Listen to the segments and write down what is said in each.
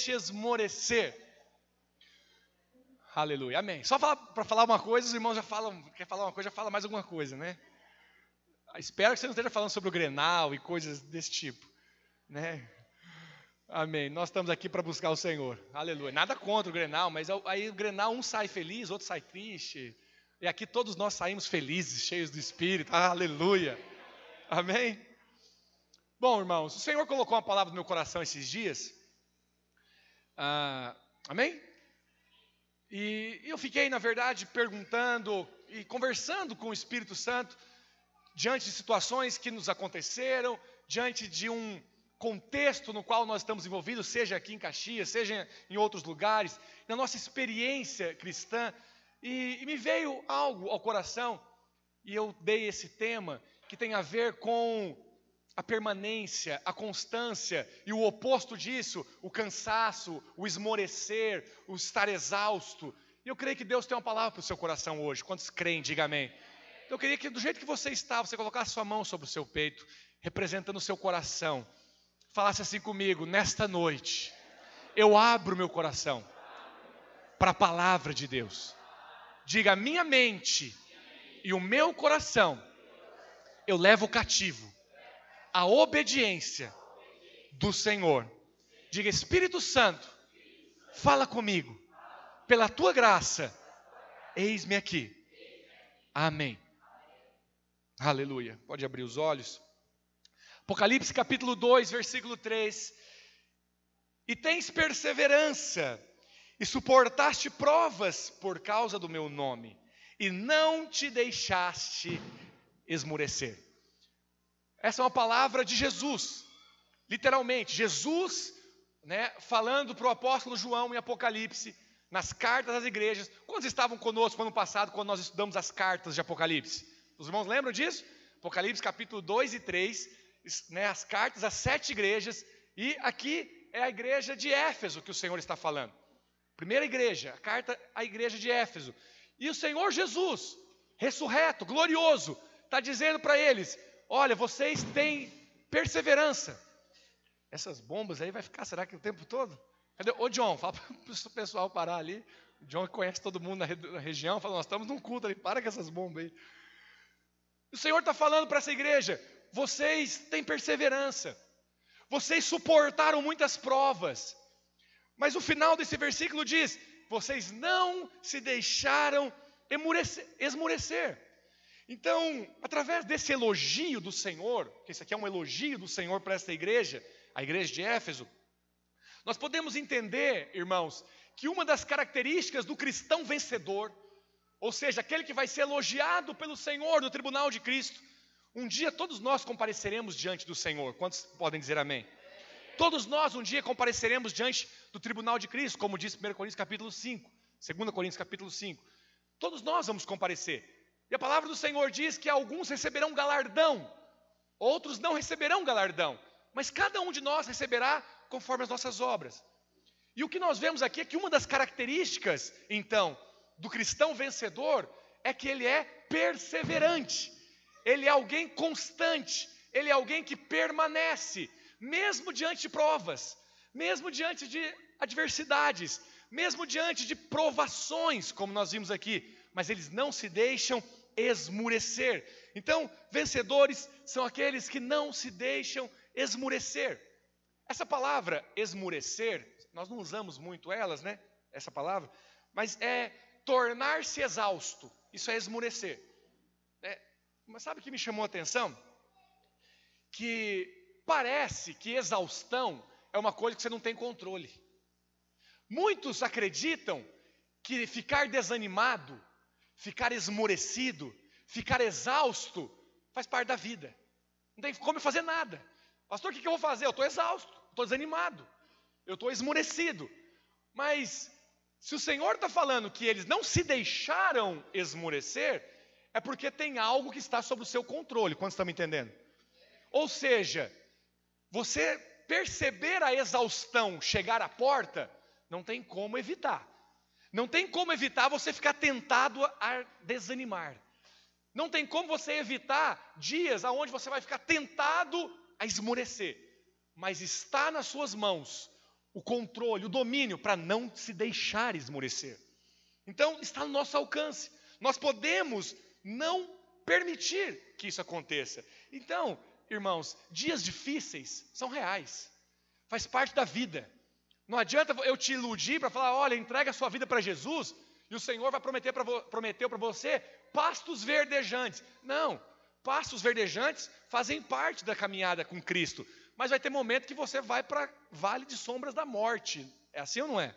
deixe esmorecer. Aleluia, amém. Só para falar uma coisa, os irmãos já falam, quer falar uma coisa, já fala mais alguma coisa, né? Espero que você não esteja falando sobre o Grenal e coisas desse tipo, né? Amém. Nós estamos aqui para buscar o Senhor. Aleluia. Nada contra o Grenal, mas aí o Grenal um sai feliz, outro sai triste. E aqui todos nós saímos felizes, cheios do Espírito. Aleluia. Amém. Bom, irmãos, o Senhor colocou uma palavra no meu coração esses dias. Ah, amém? E eu fiquei, na verdade, perguntando e conversando com o Espírito Santo diante de situações que nos aconteceram, diante de um contexto no qual nós estamos envolvidos, seja aqui em Caxias, seja em outros lugares, na nossa experiência cristã, e, e me veio algo ao coração, e eu dei esse tema que tem a ver com a permanência, a constância e o oposto disso, o cansaço, o esmorecer, o estar exausto. E eu creio que Deus tem uma palavra para o seu coração hoje. Quantos creem, diga amém. Então, eu queria que do jeito que você está, você colocasse sua mão sobre o seu peito, representando o seu coração. Falasse assim comigo, nesta noite, eu abro meu coração para a palavra de Deus. Diga, minha mente e o meu coração eu levo cativo a obediência do Senhor. Diga, Espírito Santo, fala comigo, pela tua graça, eis-me aqui. Amém. Aleluia. Pode abrir os olhos. Apocalipse capítulo 2, versículo 3. E tens perseverança, e suportaste provas por causa do meu nome, e não te deixaste esmurecer. Essa é uma palavra de Jesus, literalmente, Jesus, né, falando para o apóstolo João em Apocalipse, nas cartas das igrejas. Quantos estavam conosco ano passado, quando nós estudamos as cartas de Apocalipse? Os irmãos lembram disso? Apocalipse capítulo 2 e 3, né, as cartas às sete igrejas, e aqui é a igreja de Éfeso que o Senhor está falando. Primeira igreja, a carta à igreja de Éfeso. E o Senhor Jesus, ressurreto, glorioso, está dizendo para eles: Olha, vocês têm perseverança. Essas bombas aí vai ficar, será que o tempo todo? Cadê? Ô John, fala para o pessoal parar ali. O John conhece todo mundo na, região, fala, nós estamos num culto ali, para com essas bombas aí. O Senhor está falando para essa igreja, vocês têm perseverança, vocês suportaram muitas provas, mas o final desse versículo diz: vocês não se deixaram esmurecer. Então, através desse elogio do Senhor, que esse aqui é um elogio do Senhor para esta igreja, a igreja de Éfeso, nós podemos entender, irmãos, que uma das características do cristão vencedor, ou seja, aquele que vai ser elogiado pelo Senhor no tribunal de Cristo, um dia todos nós compareceremos diante do Senhor. Quantos podem dizer amém? Todos nós um dia compareceremos diante do tribunal de Cristo, como diz 1 Coríntios capítulo 5, 2 Coríntios capítulo 5. Todos nós vamos comparecer. E a palavra do Senhor diz que alguns receberão galardão, outros não receberão galardão, mas cada um de nós receberá conforme as nossas obras. E o que nós vemos aqui é que uma das características, então, do cristão vencedor é que ele é perseverante, ele é alguém constante, ele é alguém que permanece, mesmo diante de provas, mesmo diante de adversidades, mesmo diante de provações, como nós vimos aqui, mas eles não se deixam esmurecer. Então, vencedores são aqueles que não se deixam esmurecer. Essa palavra esmurecer, nós não usamos muito elas, né? Essa palavra, mas é tornar-se exausto. Isso é esmurecer. É, mas sabe o que me chamou a atenção? Que parece que exaustão é uma coisa que você não tem controle. Muitos acreditam que ficar desanimado ficar esmorecido, ficar exausto, faz parte da vida. Não tem como fazer nada. Pastor, o que eu vou fazer? Eu estou exausto, estou desanimado, eu estou esmorecido. Mas se o Senhor está falando que eles não se deixaram esmorecer, é porque tem algo que está sob o seu controle. Quantos estão me entendendo? Ou seja, você perceber a exaustão chegar à porta, não tem como evitar. Não tem como evitar você ficar tentado a desanimar. Não tem como você evitar dias aonde você vai ficar tentado a esmorecer. Mas está nas suas mãos o controle, o domínio, para não se deixar esmorecer. Então, está no nosso alcance. Nós podemos não permitir que isso aconteça. Então, irmãos, dias difíceis são reais, faz parte da vida. Não adianta eu te iludir para falar, olha, entrega a sua vida para Jesus e o Senhor vai prometer pra, prometeu para você pastos verdejantes. Não, pastos verdejantes fazem parte da caminhada com Cristo, mas vai ter momento que você vai para vale de sombras da morte. É assim ou não é?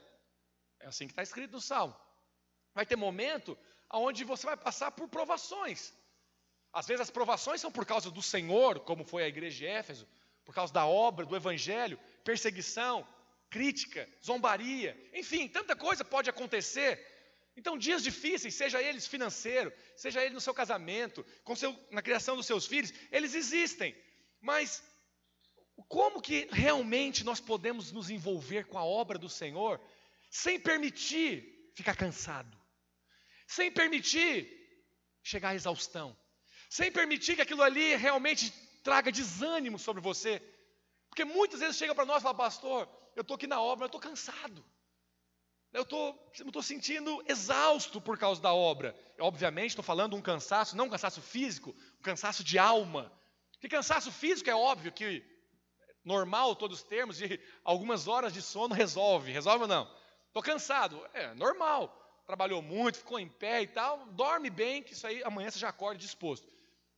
É assim que está escrito no Salmo. Vai ter momento onde você vai passar por provações. Às vezes as provações são por causa do Senhor, como foi a igreja de Éfeso, por causa da obra, do evangelho, perseguição, crítica, zombaria, enfim, tanta coisa pode acontecer. Então, dias difíceis, seja eles financeiro, seja ele no seu casamento, seu, na criação dos seus filhos, eles existem. Mas como que realmente nós podemos nos envolver com a obra do Senhor sem permitir ficar cansado, sem permitir chegar à exaustão, sem permitir que aquilo ali realmente traga desânimo sobre você? Porque muitas vezes chega para nós e fala, pastor, eu estou aqui na obra, eu estou cansado. Eu estou sentindo exausto por causa da obra. Obviamente, estou falando um cansaço, não um cansaço físico, um cansaço de alma. Que cansaço físico é óbvio que normal todos os termos, de algumas horas de sono resolve. Resolve ou não? Estou cansado. É normal. Trabalhou muito, ficou em pé e tal. Dorme bem, que isso aí amanhã você já acorda disposto.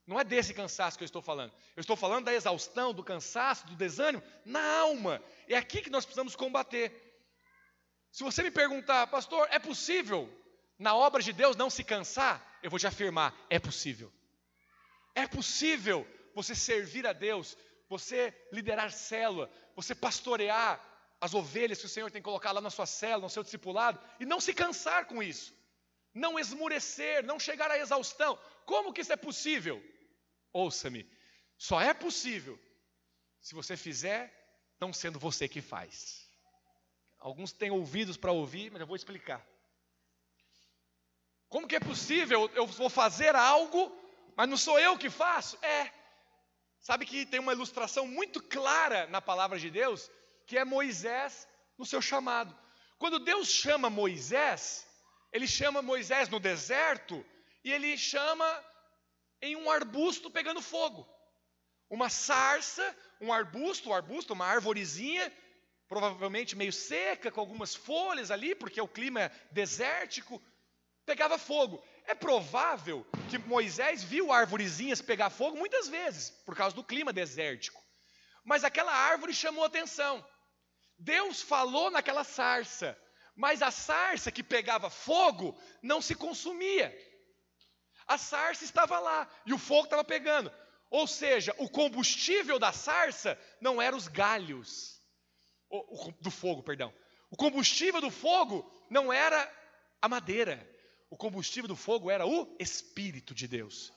Não é desse cansaço que eu estou falando. Eu estou falando da exaustão, do cansaço, do desânimo na alma. É aqui que nós precisamos combater. Se você me perguntar, pastor, é possível na obra de Deus não se cansar? Eu vou te afirmar, é possível. É possível você servir a Deus, você liderar célula, você pastorear as ovelhas que o Senhor tem colocado lá na sua célula, no seu discipulado, e não se cansar com isso. Não esmurecer, não chegar à exaustão. Como que isso é possível? Ouça-me, só é possível se você fizer não sendo você que faz. Alguns têm ouvidos para ouvir, mas eu vou explicar. Como que é possível eu vou fazer algo, mas não sou eu que faço? É. Sabe que tem uma ilustração muito clara na palavra de Deus, que é Moisés no seu chamado. Quando Deus chama Moisés, ele chama Moisés no deserto e ele chama em um arbusto pegando fogo. Uma sarça, um arbusto, um arbusto, uma arvorezinha, provavelmente meio seca, com algumas folhas ali, porque o clima é desértico, pegava fogo. É provável que Moisés viu árvorezinhas pegar fogo muitas vezes, por causa do clima desértico. Mas aquela árvore chamou atenção. Deus falou naquela sarça, mas a sarça que pegava fogo não se consumia. A sarça estava lá e o fogo estava pegando. Ou seja, o combustível da sarça não eram os galhos o, o, do fogo, perdão. O combustível do fogo não era a madeira. O combustível do fogo era o Espírito de Deus.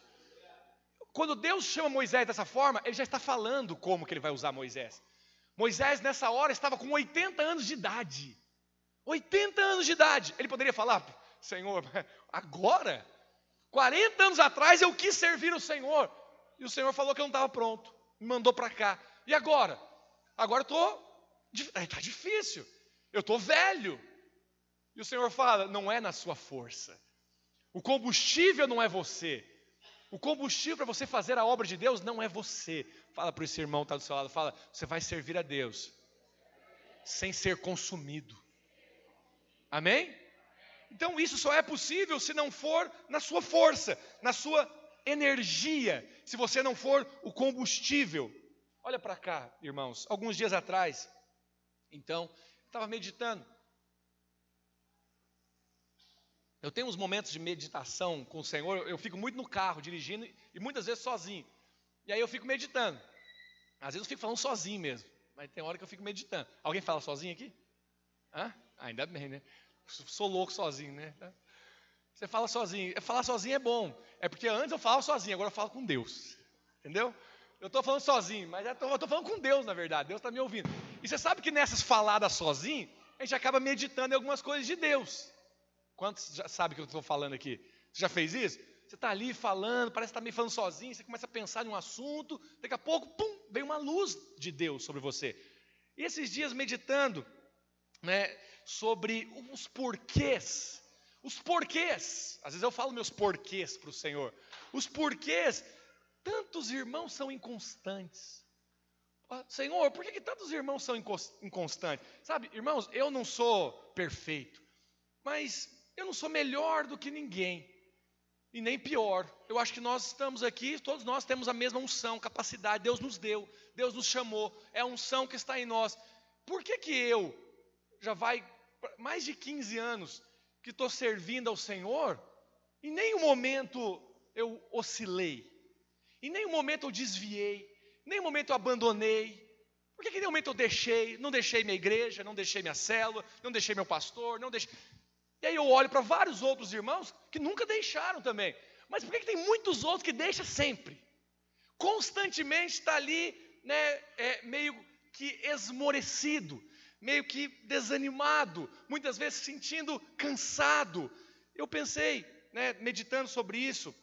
Quando Deus chama Moisés dessa forma, ele já está falando como que ele vai usar Moisés. Moisés, nessa hora, estava com 80 anos de idade. 80 anos de idade. Ele poderia falar, Senhor, agora? 40 anos atrás eu quis servir o Senhor. E o Senhor falou que eu não estava pronto. Me mandou para cá. E agora? Agora estou. Está difícil. Eu estou velho. E o Senhor fala: não é na sua força. O combustível não é você. O combustível para você fazer a obra de Deus não é você. Fala para esse irmão que está do seu lado: fala, você vai servir a Deus sem ser consumido. Amém? Então isso só é possível se não for na sua força, na sua energia, se você não for o combustível. Olha para cá, irmãos, alguns dias atrás, então, estava meditando. Eu tenho uns momentos de meditação com o Senhor, eu fico muito no carro dirigindo e muitas vezes sozinho. E aí eu fico meditando. Às vezes eu fico falando sozinho mesmo, mas tem hora que eu fico meditando. Alguém fala sozinho aqui? Hã? Ah, ainda bem, né? Sou louco sozinho, né? Você fala sozinho. Falar sozinho é bom. É porque antes eu falava sozinho, agora eu falo com Deus. Entendeu? Eu estou falando sozinho, mas eu estou falando com Deus, na verdade. Deus está me ouvindo. E você sabe que nessas faladas sozinho, a gente acaba meditando em algumas coisas de Deus. Quantos já sabem que eu estou falando aqui? Você já fez isso? Você está ali falando, parece que está meio falando sozinho, você começa a pensar em um assunto, daqui a pouco, pum, vem uma luz de Deus sobre você. E esses dias meditando, né, sobre os porquês. Os porquês. Às vezes eu falo meus porquês para o Senhor. Os porquês. Tantos irmãos são inconstantes. Senhor, por que, que tantos irmãos são inconstantes? Sabe, irmãos, eu não sou perfeito, mas eu não sou melhor do que ninguém, e nem pior. Eu acho que nós estamos aqui, todos nós temos a mesma unção, capacidade, Deus nos deu, Deus nos chamou, é a unção que está em nós. Por que, que eu, já vai mais de 15 anos que estou servindo ao Senhor, em nenhum momento eu oscilei, em nenhum momento eu desviei, nenhum momento eu abandonei. Por que, que nenhum momento eu deixei? Não deixei minha igreja, não deixei minha célula, não deixei meu pastor, não deixei. E aí eu olho para vários outros irmãos que nunca deixaram também. Mas por que, que tem muitos outros que deixam sempre? Constantemente está ali, né, é, meio que esmorecido, meio que desanimado, muitas vezes sentindo cansado. Eu pensei, né, meditando sobre isso,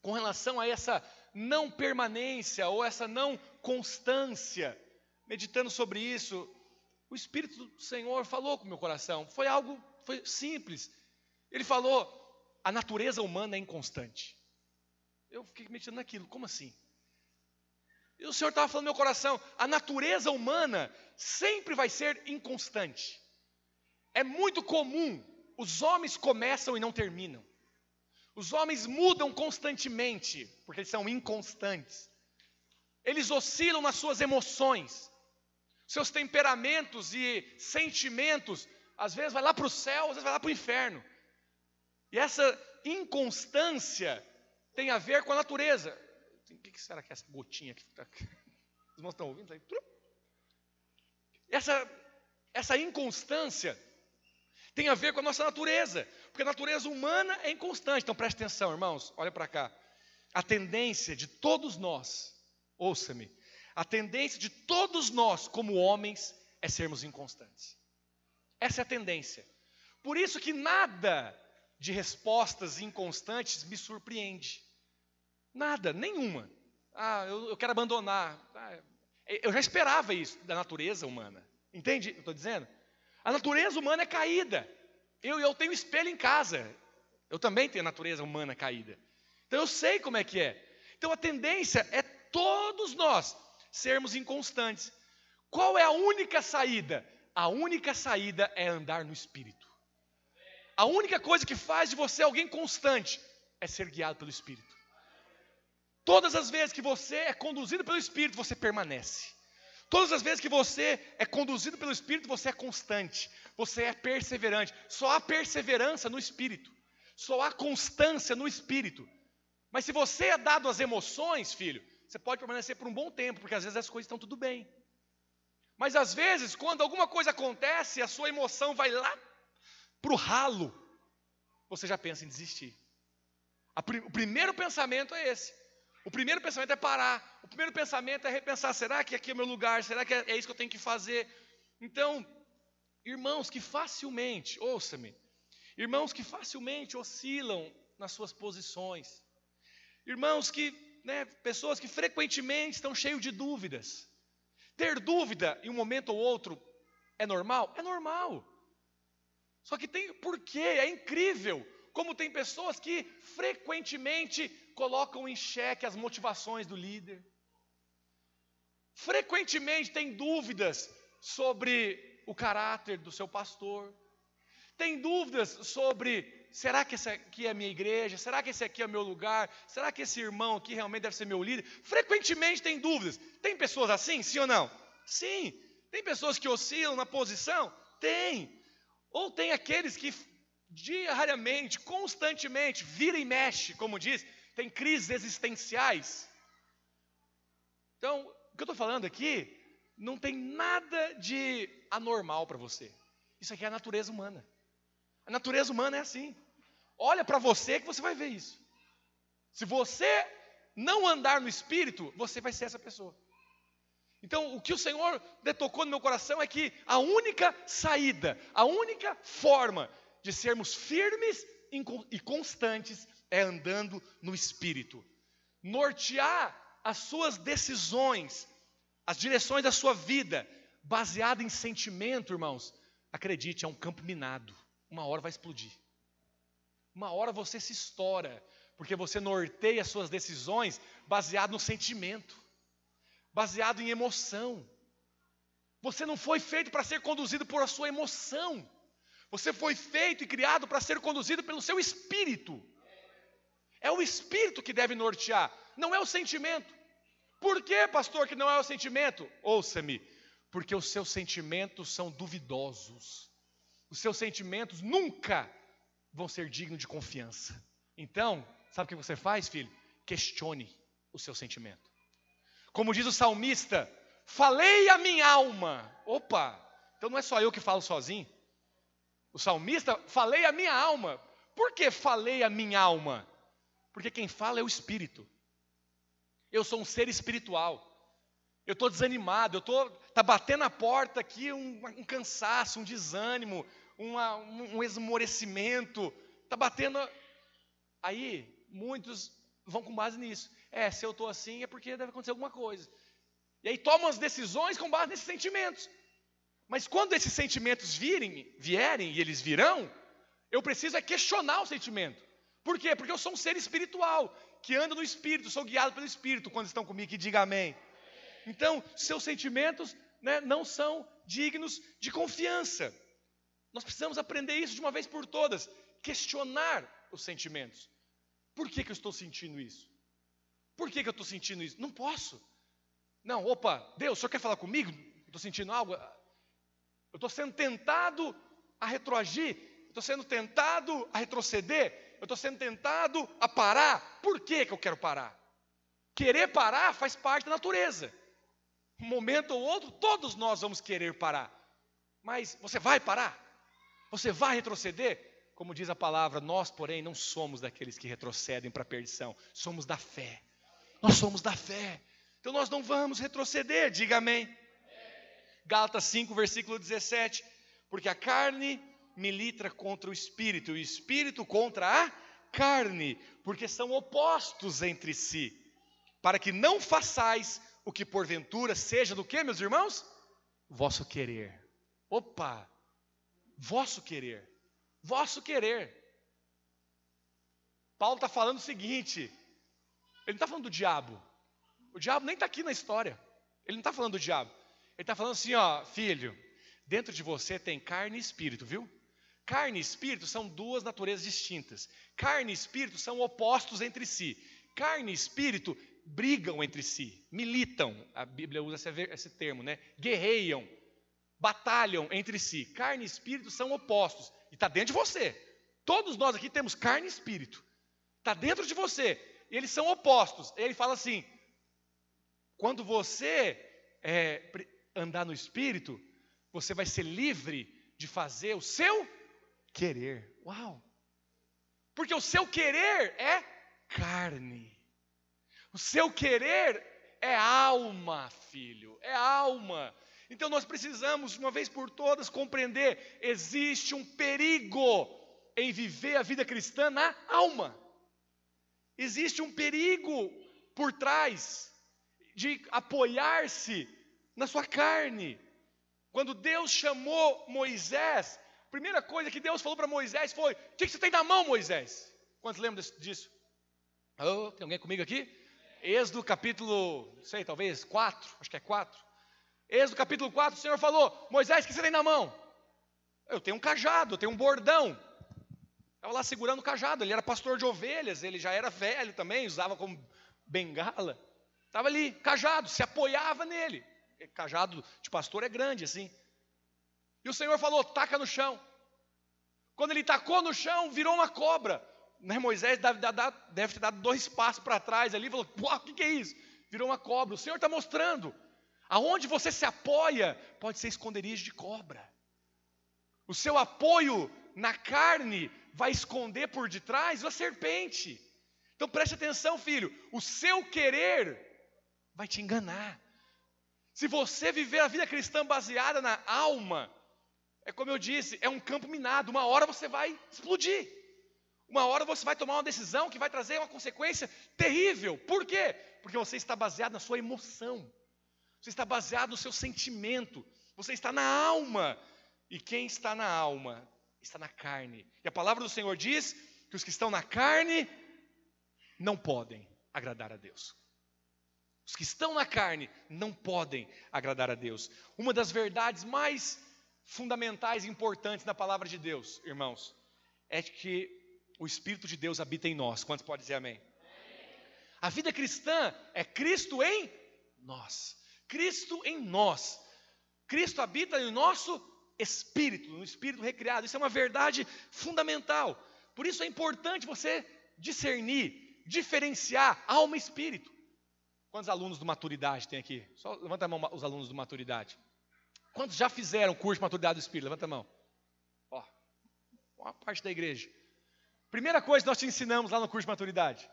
com relação a essa não permanência ou essa não constância. Meditando sobre isso, o Espírito do Senhor falou com o meu coração. Foi algo foi simples. Ele falou: a natureza humana é inconstante. Eu fiquei meditando naquilo, como assim? E o Senhor estava falando no meu coração: a natureza humana sempre vai ser inconstante. É muito comum, os homens começam e não terminam. Os homens mudam constantemente, porque eles são inconstantes. Eles oscilam nas suas emoções, seus temperamentos e sentimentos, às vezes vai lá para o céu, às vezes vai lá para o inferno. E essa inconstância tem a ver com a natureza. O que será que é essa gotinha que está aqui? Os irmãos estão ouvindo? Essa, essa inconstância tem a ver com a nossa natureza, porque a natureza humana é inconstante. Então preste atenção, irmãos, olha para cá. A tendência de todos nós, ouça-me, a tendência de todos nós, como homens, é sermos inconstantes. Essa é a tendência. Por isso que nada de respostas inconstantes me surpreende. Nada, nenhuma. Ah, eu, eu quero abandonar. Ah, eu já esperava isso da natureza humana. Entende o que eu estou dizendo? A natureza humana é caída. Eu, eu tenho espelho em casa. Eu também tenho a natureza humana caída. Então eu sei como é que é. Então a tendência é todos nós sermos inconstantes. Qual é a única saída? A única saída é andar no Espírito. A única coisa que faz de você alguém constante é ser guiado pelo Espírito. Todas as vezes que você é conduzido pelo Espírito, você permanece. Todas as vezes que você é conduzido pelo Espírito, você é constante, você é perseverante. Só há perseverança no Espírito, só há constância no Espírito. Mas se você é dado às emoções, filho, você pode permanecer por um bom tempo, porque às vezes as coisas estão tudo bem. Mas às vezes, quando alguma coisa acontece, a sua emoção vai lá para o ralo, você já pensa em desistir. o primeiro pensamento é esse. O primeiro pensamento é parar. O primeiro pensamento é repensar: será que aqui é meu lugar? Será que é isso que eu tenho que fazer? Então, irmãos que facilmente, ouça-me, irmãos que facilmente oscilam nas suas posições, irmãos que, né, pessoas que frequentemente estão cheios de dúvidas. Ter dúvida em um momento ou outro é normal? É normal. Só que tem porquê, é incrível como tem pessoas que frequentemente colocam em xeque as motivações do líder. Frequentemente tem dúvidas sobre o caráter do seu pastor. Tem dúvidas sobre será que essa aqui é a minha igreja? Será que esse aqui é o meu lugar? Será que esse irmão aqui realmente deve ser meu líder? Frequentemente tem dúvidas. Tem pessoas assim, sim ou não? Sim. Tem pessoas que oscilam na posição? Tem. Ou tem aqueles que diariamente, constantemente, vira e mexe, como diz, tem crises existenciais. Então, o que eu estou falando aqui não tem nada de anormal para você. Isso aqui é a natureza humana. A natureza humana é assim. Olha para você que você vai ver isso. Se você não andar no espírito, você vai ser essa pessoa. Então, o que o Senhor detocou no meu coração é que a única saída, a única forma de sermos firmes e constantes é andando no Espírito. Nortear as suas decisões, as direções da sua vida, baseada em sentimento, irmãos, acredite, é um campo minado. Uma hora vai explodir. Uma hora você se estoura, porque você norteia suas decisões baseado no sentimento, baseado em emoção. Você não foi feito para ser conduzido por a sua emoção. Você foi feito e criado para ser conduzido pelo seu espírito. É o espírito que deve nortear, não é o sentimento. Por que, pastor, que não é o sentimento? Ouça-me, porque os seus sentimentos são duvidosos. Os seus sentimentos nunca vão ser dignos de confiança. Então, sabe o que você faz, filho? Questione o seu sentimento. Como diz o salmista, falei a minha alma. Opa, então não é só eu que falo sozinho. O salmista, falei a minha alma. Por que falei a minha alma? Porque quem fala é o Espírito. Eu sou um ser espiritual. Eu estou desanimado, eu estou tá batendo a porta aqui um, um cansaço, um desânimo, uma, um, um esmorecimento. Está batendo. Aí muitos vão com base nisso. É, se eu estou assim é porque deve acontecer alguma coisa. E aí tomam as decisões com base nesses sentimentos. Mas quando esses sentimentos virem, vierem e eles virão, eu preciso é questionar o sentimento. Por quê? Porque eu sou um ser espiritual, que anda no espírito, sou guiado pelo espírito quando estão comigo, que diga amém. Então, seus sentimentos né, não são dignos de confiança. Nós precisamos aprender isso de uma vez por todas, questionar os sentimentos. Por que, que eu estou sentindo isso? Por que, que eu estou sentindo isso? Não posso. Não, opa, Deus, o senhor quer falar comigo? Estou sentindo algo? Eu estou sendo tentado a retroagir, estou sendo tentado a retroceder, eu estou sendo tentado a parar. Por que, que eu quero parar? Querer parar faz parte da natureza. Um momento ou outro, todos nós vamos querer parar. Mas você vai parar? Você vai retroceder? Como diz a palavra, nós, porém, não somos daqueles que retrocedem para a perdição, somos da fé. Nós somos da fé. Então nós não vamos retroceder, diga amém. Gálatas 5, versículo 17. Porque a carne milita contra o espírito, e o espírito contra a carne, porque são opostos entre si, para que não façais o que porventura seja do que, meus irmãos? Vosso querer. Opa! Vosso querer. Vosso querer. Paulo está falando o seguinte: ele não está falando do diabo. O diabo nem está aqui na história. Ele não está falando do diabo. Está falando assim, ó, filho, dentro de você tem carne e espírito, viu? Carne e espírito são duas naturezas distintas. Carne e espírito são opostos entre si. Carne e espírito brigam entre si, militam. A Bíblia usa esse termo, né? Guerreiam, batalham entre si. Carne e espírito são opostos. E está dentro de você. Todos nós aqui temos carne e espírito. Está dentro de você. Eles são opostos. Ele fala assim: quando você é, andar no Espírito, você vai ser livre de fazer o seu querer. Uau! Porque o seu querer é carne. O seu querer é alma, filho, é alma. Então nós precisamos, uma vez por todas, compreender: existe um perigo em viver a vida cristã na alma. Existe um perigo por trás de apoiar-se na sua carne. Quando Deus chamou Moisés, a primeira coisa que Deus falou para Moisés foi: O que você tem na mão, Moisés? Quantos lembram disso? Oh, tem alguém comigo aqui? Êxodo capítulo, sei, talvez 4, acho que é 4. Êxodo capítulo 4, o Senhor falou: Moisés, o que você tem na mão? Eu tenho um cajado, eu tenho um bordão. Estava lá segurando o cajado, ele era pastor de ovelhas, ele já era velho também, usava como bengala. Estava ali, cajado, se apoiava nele. Cajado de pastor é grande assim. E o Senhor falou: taca no chão. Quando ele tacou no chão, virou uma cobra. Né, Moisés deve, deve ter dado dois passos para trás ali e falou: o que, que é isso? Virou uma cobra. O Senhor está mostrando. Aonde você se apoia pode ser esconderijo de cobra. O seu apoio na carne vai esconder por detrás a serpente. Então preste atenção, filho. O seu querer vai te enganar. Se você viver a vida cristã baseada na alma, é como eu disse, é um campo minado. Uma hora você vai explodir. Uma hora você vai tomar uma decisão que vai trazer uma consequência terrível. Por quê? Porque você está baseado na sua emoção. Você está baseado no seu sentimento. Você está na alma. E quem está na alma está na carne. E a palavra do Senhor diz que os que estão na carne não podem agradar a Deus. Os que estão na carne não podem agradar a Deus. Uma das verdades mais fundamentais e importantes na palavra de Deus, irmãos, é que o Espírito de Deus habita em nós. Quantos podem dizer amém? A vida cristã é Cristo em nós. Cristo em nós. Cristo habita no nosso espírito, no espírito recriado. Isso é uma verdade fundamental. Por isso é importante você discernir, diferenciar alma e espírito. Quantos alunos do maturidade tem aqui? Só levanta a mão os alunos do maturidade. Quantos já fizeram curso de maturidade do espírito? Levanta a mão. Ó, uma parte da igreja. Primeira coisa que nós te ensinamos lá no curso de maturidade: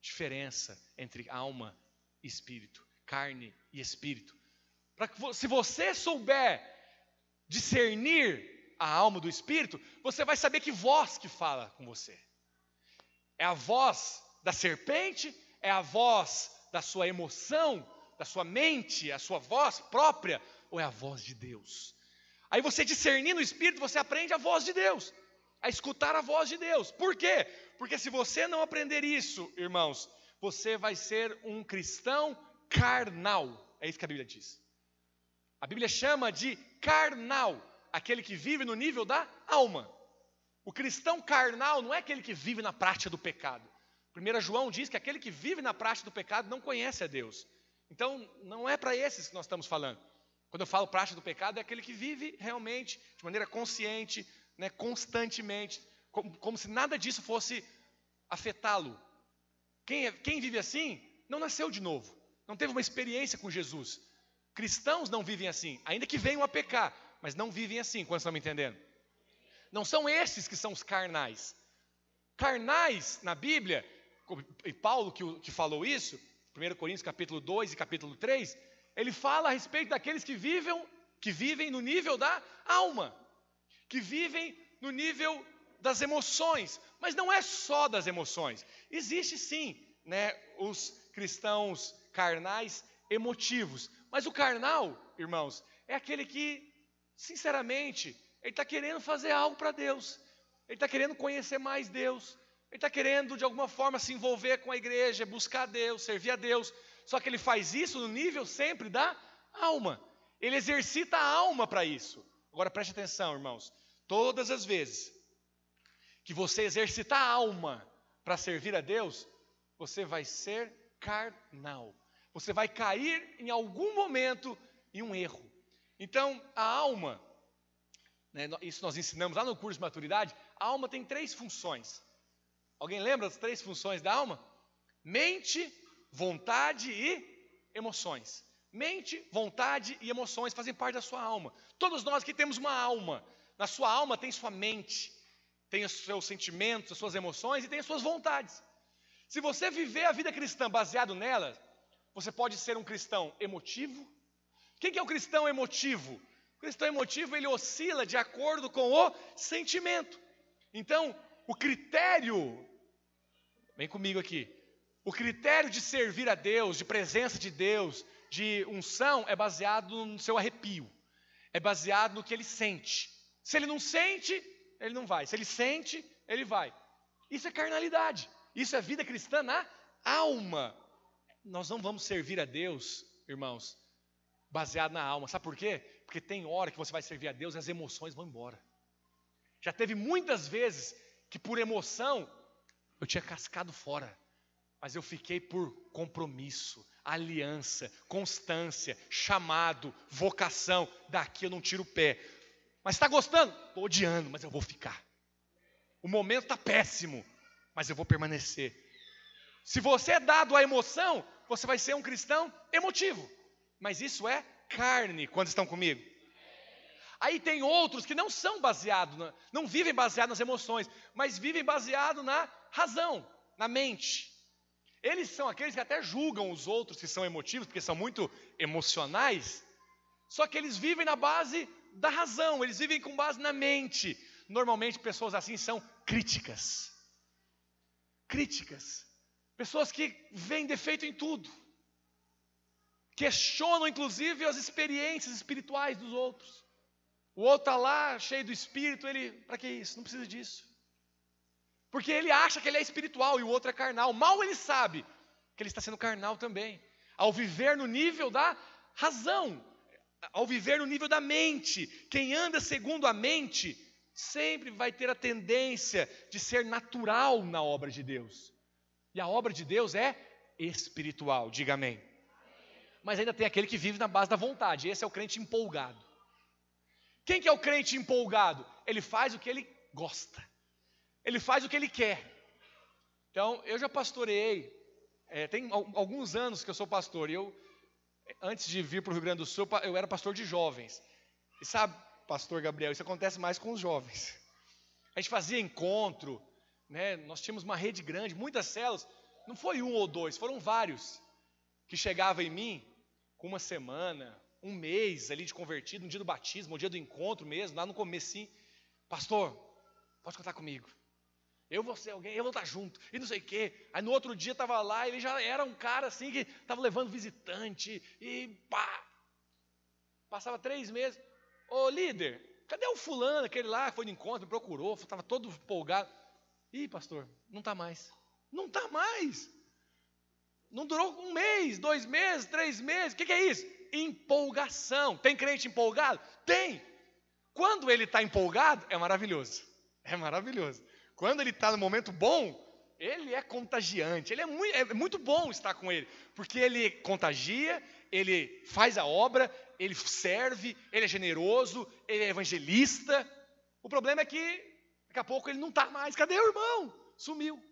diferença entre alma e espírito, carne e espírito. Para que se você souber discernir a alma do espírito, você vai saber que voz que fala com você. É a voz da serpente, é a voz da sua emoção, da sua mente, a sua voz própria, ou é a voz de Deus? Aí você discernindo o Espírito, você aprende a voz de Deus, a escutar a voz de Deus. Por quê? Porque se você não aprender isso, irmãos, você vai ser um cristão carnal. É isso que a Bíblia diz. A Bíblia chama de carnal aquele que vive no nível da alma. O cristão carnal não é aquele que vive na prática do pecado. 1 João diz que aquele que vive na prática do pecado não conhece a Deus. Então, não é para esses que nós estamos falando. Quando eu falo prática do pecado, é aquele que vive realmente, de maneira consciente, né, constantemente, como, como se nada disso fosse afetá-lo. Quem, é, quem vive assim, não nasceu de novo, não teve uma experiência com Jesus. Cristãos não vivem assim, ainda que venham a pecar, mas não vivem assim, quando estão me entendendo? Não são esses que são os carnais. Carnais, na Bíblia, e Paulo que, que falou isso, 1 Coríntios capítulo 2 e capítulo 3, ele fala a respeito daqueles que vivem, que vivem no nível da alma, que vivem no nível das emoções, mas não é só das emoções. Existe sim, né, os cristãos carnais emotivos, mas o carnal, irmãos, é aquele que, sinceramente, ele está querendo fazer algo para Deus, ele está querendo conhecer mais Deus, ele está querendo, de alguma forma, se envolver com a igreja, buscar Deus, servir a Deus. Só que ele faz isso no nível sempre da alma. Ele exercita a alma para isso. Agora preste atenção, irmãos. Todas as vezes que você exercitar a alma para servir a Deus, você vai ser carnal. Você vai cair em algum momento em um erro. Então, a alma, né, isso nós ensinamos lá no curso de maturidade, a alma tem três funções. Alguém lembra das três funções da alma? Mente, vontade e emoções. Mente, vontade e emoções fazem parte da sua alma. Todos nós que temos uma alma. Na sua alma tem sua mente, tem os seus sentimentos, as suas emoções e tem as suas vontades. Se você viver a vida cristã baseado nelas, você pode ser um cristão emotivo. Quem que é o cristão emotivo? O cristão emotivo ele oscila de acordo com o sentimento. Então, o critério Vem comigo aqui. O critério de servir a Deus, de presença de Deus, de unção, é baseado no seu arrepio. É baseado no que ele sente. Se ele não sente, ele não vai. Se ele sente, ele vai. Isso é carnalidade. Isso é vida cristã na alma. Nós não vamos servir a Deus, irmãos, baseado na alma. Sabe por quê? Porque tem hora que você vai servir a Deus e as emoções vão embora. Já teve muitas vezes que por emoção eu tinha cascado fora, mas eu fiquei por compromisso, aliança, constância, chamado, vocação. Daqui eu não tiro o pé. Mas está gostando? Estou odiando, mas eu vou ficar. O momento está péssimo, mas eu vou permanecer. Se você é dado à emoção, você vai ser um cristão emotivo. Mas isso é carne, quando estão comigo. Aí tem outros que não são baseados, não vivem baseados nas emoções, mas vivem baseado na razão, na mente. Eles são aqueles que até julgam os outros que são emotivos, porque são muito emocionais, só que eles vivem na base da razão, eles vivem com base na mente. Normalmente pessoas assim são críticas. Críticas. Pessoas que veem defeito em tudo. Questionam inclusive as experiências espirituais dos outros. O outro está lá, cheio do espírito, ele, para que isso? Não precisa disso. Porque ele acha que ele é espiritual e o outro é carnal. Mal ele sabe que ele está sendo carnal também. Ao viver no nível da razão, ao viver no nível da mente. Quem anda segundo a mente sempre vai ter a tendência de ser natural na obra de Deus. E a obra de Deus é espiritual, diga amém. Mas ainda tem aquele que vive na base da vontade, esse é o crente empolgado. Quem que é o crente empolgado? Ele faz o que ele gosta. Ele faz o que ele quer. Então, eu já pastoreei, é, tem alguns anos que eu sou pastor, e eu, antes de vir para o Rio Grande do Sul, eu era pastor de jovens. E sabe, pastor Gabriel, isso acontece mais com os jovens. A gente fazia encontro, né? nós tínhamos uma rede grande, muitas células, não foi um ou dois, foram vários, que chegavam em mim com uma semana, um mês ali de convertido, um dia do batismo, um dia do encontro mesmo, lá no começo, pastor, pode contar comigo. Eu vou ser alguém, eu vou estar junto, e não sei o quê. Aí no outro dia estava lá, ele já era um cara assim que estava levando visitante, e pá. Passava três meses. Ô líder, cadê o fulano, aquele lá que foi no encontro, me procurou, estava todo empolgado. Ih, pastor, não está mais. Não está mais. Não durou um mês, dois meses, três meses. O que, que é isso? Empolgação. Tem crente empolgado? Tem. Quando ele está empolgado, é maravilhoso. É maravilhoso. Quando ele está no momento bom, ele é contagiante. Ele é muito, é muito bom estar com ele, porque ele contagia, ele faz a obra, ele serve, ele é generoso, ele é evangelista. O problema é que daqui a pouco ele não está mais. Cadê o irmão? Sumiu.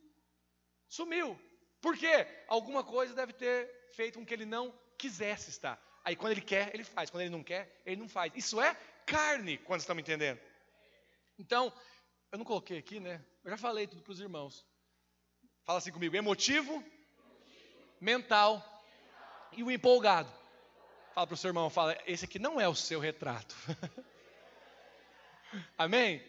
Sumiu. Por quê? Alguma coisa deve ter feito com que ele não quisesse estar. Aí quando ele quer, ele faz. Quando ele não quer, ele não faz. Isso é carne, quando estão me entendendo. Então, eu não coloquei aqui, né? Eu já falei tudo para os irmãos. Fala assim comigo: emotivo, mental e o empolgado. Fala para o seu irmão, fala, esse aqui não é o seu retrato. Amém?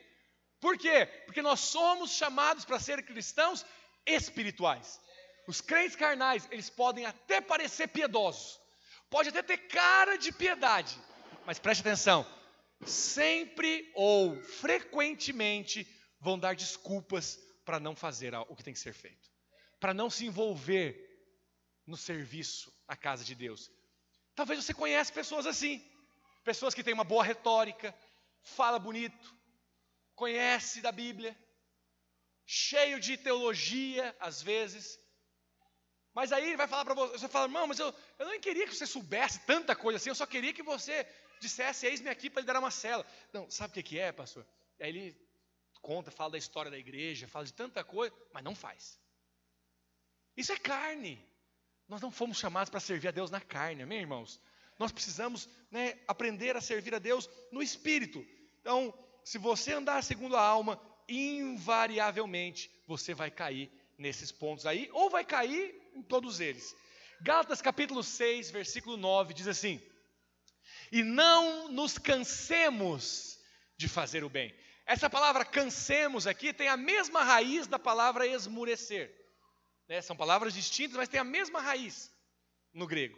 Por quê? Porque nós somos chamados para ser cristãos espirituais. Os crentes carnais, eles podem até parecer piedosos, pode até ter cara de piedade, mas preste atenção, sempre ou frequentemente vão dar desculpas para não fazer o que tem que ser feito, para não se envolver no serviço à casa de Deus. Talvez você conhece pessoas assim, pessoas que têm uma boa retórica, fala bonito, conhece da Bíblia, cheio de teologia às vezes, mas aí ele vai falar para você, você fala, irmão, mas eu, eu não queria que você soubesse tanta coisa assim, eu só queria que você dissesse, eis-me aqui para lhe dar uma cela. Não, sabe o que, que é, pastor? Aí ele conta, fala da história da igreja, fala de tanta coisa, mas não faz. Isso é carne. Nós não fomos chamados para servir a Deus na carne, amém, irmãos? Nós precisamos né, aprender a servir a Deus no espírito. Então, se você andar segundo a alma, invariavelmente você vai cair nesses pontos aí, ou vai cair em todos eles. Gálatas capítulo 6, versículo 9 diz assim: E não nos cansemos de fazer o bem. Essa palavra cansemos aqui tem a mesma raiz da palavra esmurecer. Né? São palavras distintas, mas tem a mesma raiz no grego.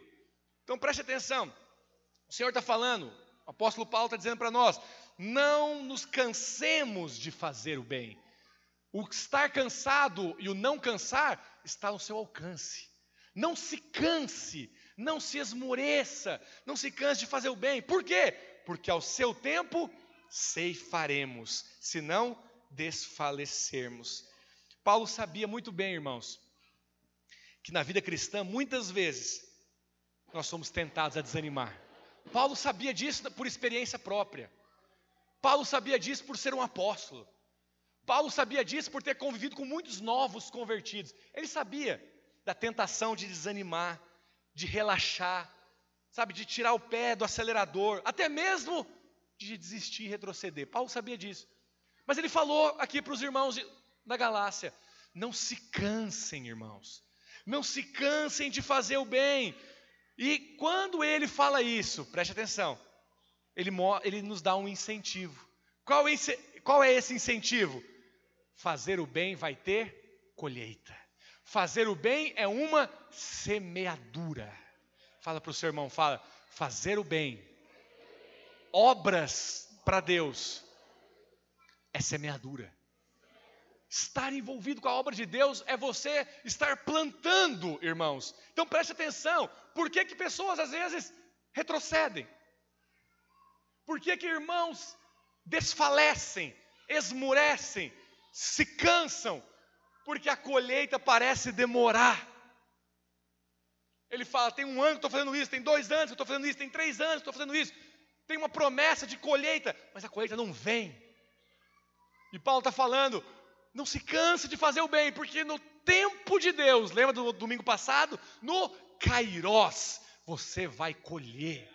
Então preste atenção. O Senhor está falando, o apóstolo Paulo está dizendo para nós: não nos cansemos de fazer o bem. O estar cansado e o não cansar está ao seu alcance. Não se canse, não se esmoreça, não se canse de fazer o bem. Por quê? Porque ao seu tempo ceifaremos, se não desfalecermos. Paulo sabia muito bem, irmãos, que na vida cristã, muitas vezes, nós somos tentados a desanimar. Paulo sabia disso por experiência própria. Paulo sabia disso por ser um apóstolo. Paulo sabia disso por ter convivido com muitos novos convertidos. Ele sabia da tentação de desanimar, de relaxar, sabe, de tirar o pé do acelerador, até mesmo de desistir e retroceder. Paulo sabia disso. Mas ele falou aqui para os irmãos da Galácia: não se cansem, irmãos, não se cansem de fazer o bem. E quando ele fala isso, preste atenção, ele, ele nos dá um incentivo. Qual, qual é esse incentivo? Fazer o bem vai ter colheita. Fazer o bem é uma semeadura. Fala para o seu irmão, fala, fazer o bem. Obras para Deus é semeadura. Estar envolvido com a obra de Deus é você estar plantando, irmãos. Então preste atenção. Por que, que pessoas às vezes retrocedem? Por que, que irmãos desfalecem, esmurecem, se cansam? Porque a colheita parece demorar. Ele fala: tem um ano que estou fazendo isso, tem dois anos que estou fazendo isso, tem três anos que estou fazendo isso. Tem uma promessa de colheita, mas a colheita não vem. E Paulo está falando: não se canse de fazer o bem, porque no tempo de Deus, lembra do domingo passado? No Kairós, você vai colher.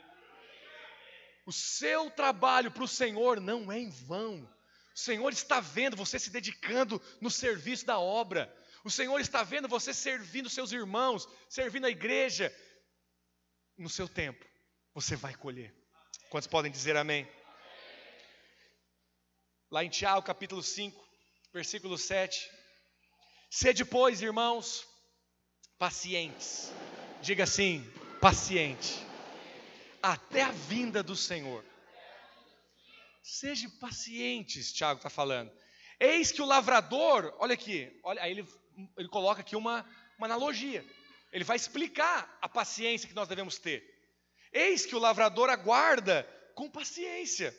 O seu trabalho para o Senhor não é em vão. O Senhor está vendo você se dedicando no serviço da obra. O Senhor está vendo você servindo seus irmãos, servindo a igreja. No seu tempo, você vai colher. Quantos podem dizer amém? Lá em Tiago, capítulo 5, versículo 7. Sede, pois, irmãos, pacientes. Diga assim: paciente. Até a vinda do Senhor. Seja pacientes, Tiago está falando. Eis que o lavrador, olha aqui, olha, aí ele, ele coloca aqui uma, uma analogia. Ele vai explicar a paciência que nós devemos ter. Eis que o lavrador aguarda com paciência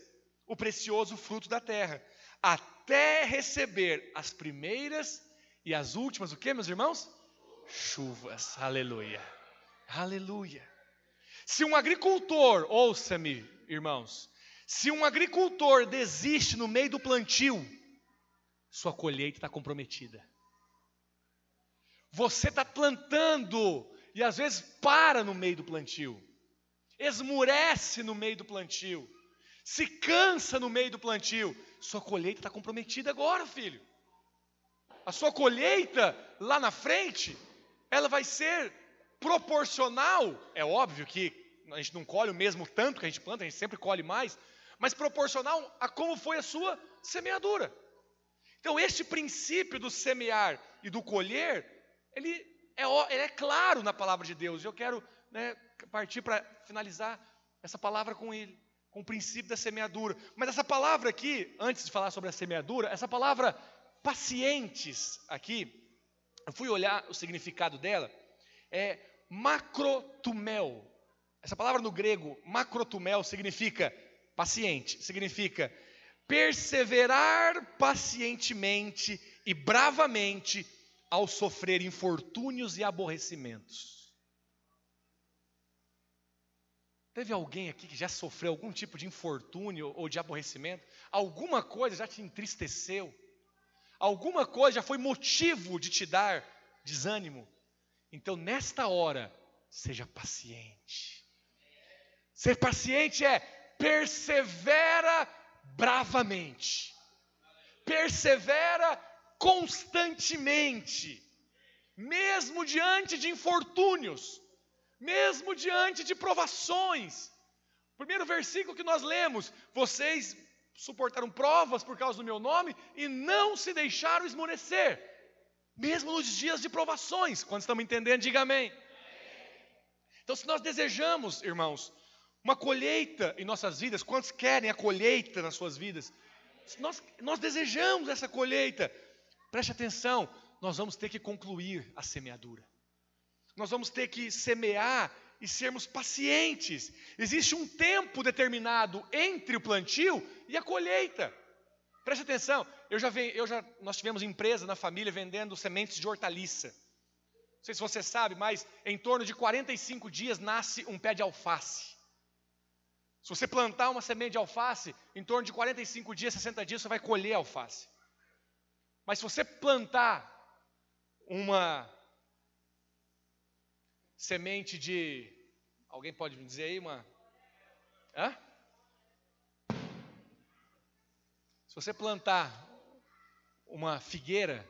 o precioso fruto da terra, até receber as primeiras e as últimas, o que, meus irmãos? Chuvas. Aleluia. Aleluia. Se um agricultor, ouça-me, irmãos, se um agricultor desiste no meio do plantio, sua colheita está comprometida. Você está plantando e às vezes para no meio do plantio, esmurece no meio do plantio, se cansa no meio do plantio, sua colheita está comprometida agora, filho. A sua colheita lá na frente, ela vai ser proporcional. É óbvio que a gente não colhe o mesmo tanto que a gente planta, a gente sempre colhe mais, mas proporcional a como foi a sua semeadura. Então, este princípio do semear e do colher, ele é, ele é claro na palavra de Deus. Eu quero né, partir para finalizar essa palavra com ele com o princípio da semeadura. Mas essa palavra aqui, antes de falar sobre a semeadura, essa palavra pacientes aqui, eu fui olhar o significado dela, é macrotumel. Essa palavra no grego, macrotumel, significa paciente, significa perseverar pacientemente e bravamente ao sofrer infortúnios e aborrecimentos. Teve alguém aqui que já sofreu algum tipo de infortúnio ou de aborrecimento? Alguma coisa já te entristeceu? Alguma coisa já foi motivo de te dar desânimo? Então, nesta hora, seja paciente. Ser paciente é persevera bravamente, persevera constantemente, mesmo diante de infortúnios mesmo diante de provações. Primeiro versículo que nós lemos: vocês suportaram provas por causa do meu nome e não se deixaram esmorecer, mesmo nos dias de provações. Quando estamos entendendo, diga amém. Então, se nós desejamos, irmãos, uma colheita em nossas vidas, quantos querem a colheita nas suas vidas? Se nós, nós desejamos essa colheita, preste atenção, nós vamos ter que concluir a semeadura. Nós vamos ter que semear e sermos pacientes. Existe um tempo determinado entre o plantio e a colheita. Preste atenção, eu já, vi, eu já nós tivemos empresa na família vendendo sementes de hortaliça. Não sei se você sabe, mas em torno de 45 dias nasce um pé de alface. Se você plantar uma semente de alface, em torno de 45 dias, 60 dias, você vai colher alface. Mas se você plantar uma semente de. Alguém pode me dizer aí uma. Hã? Se você plantar uma figueira,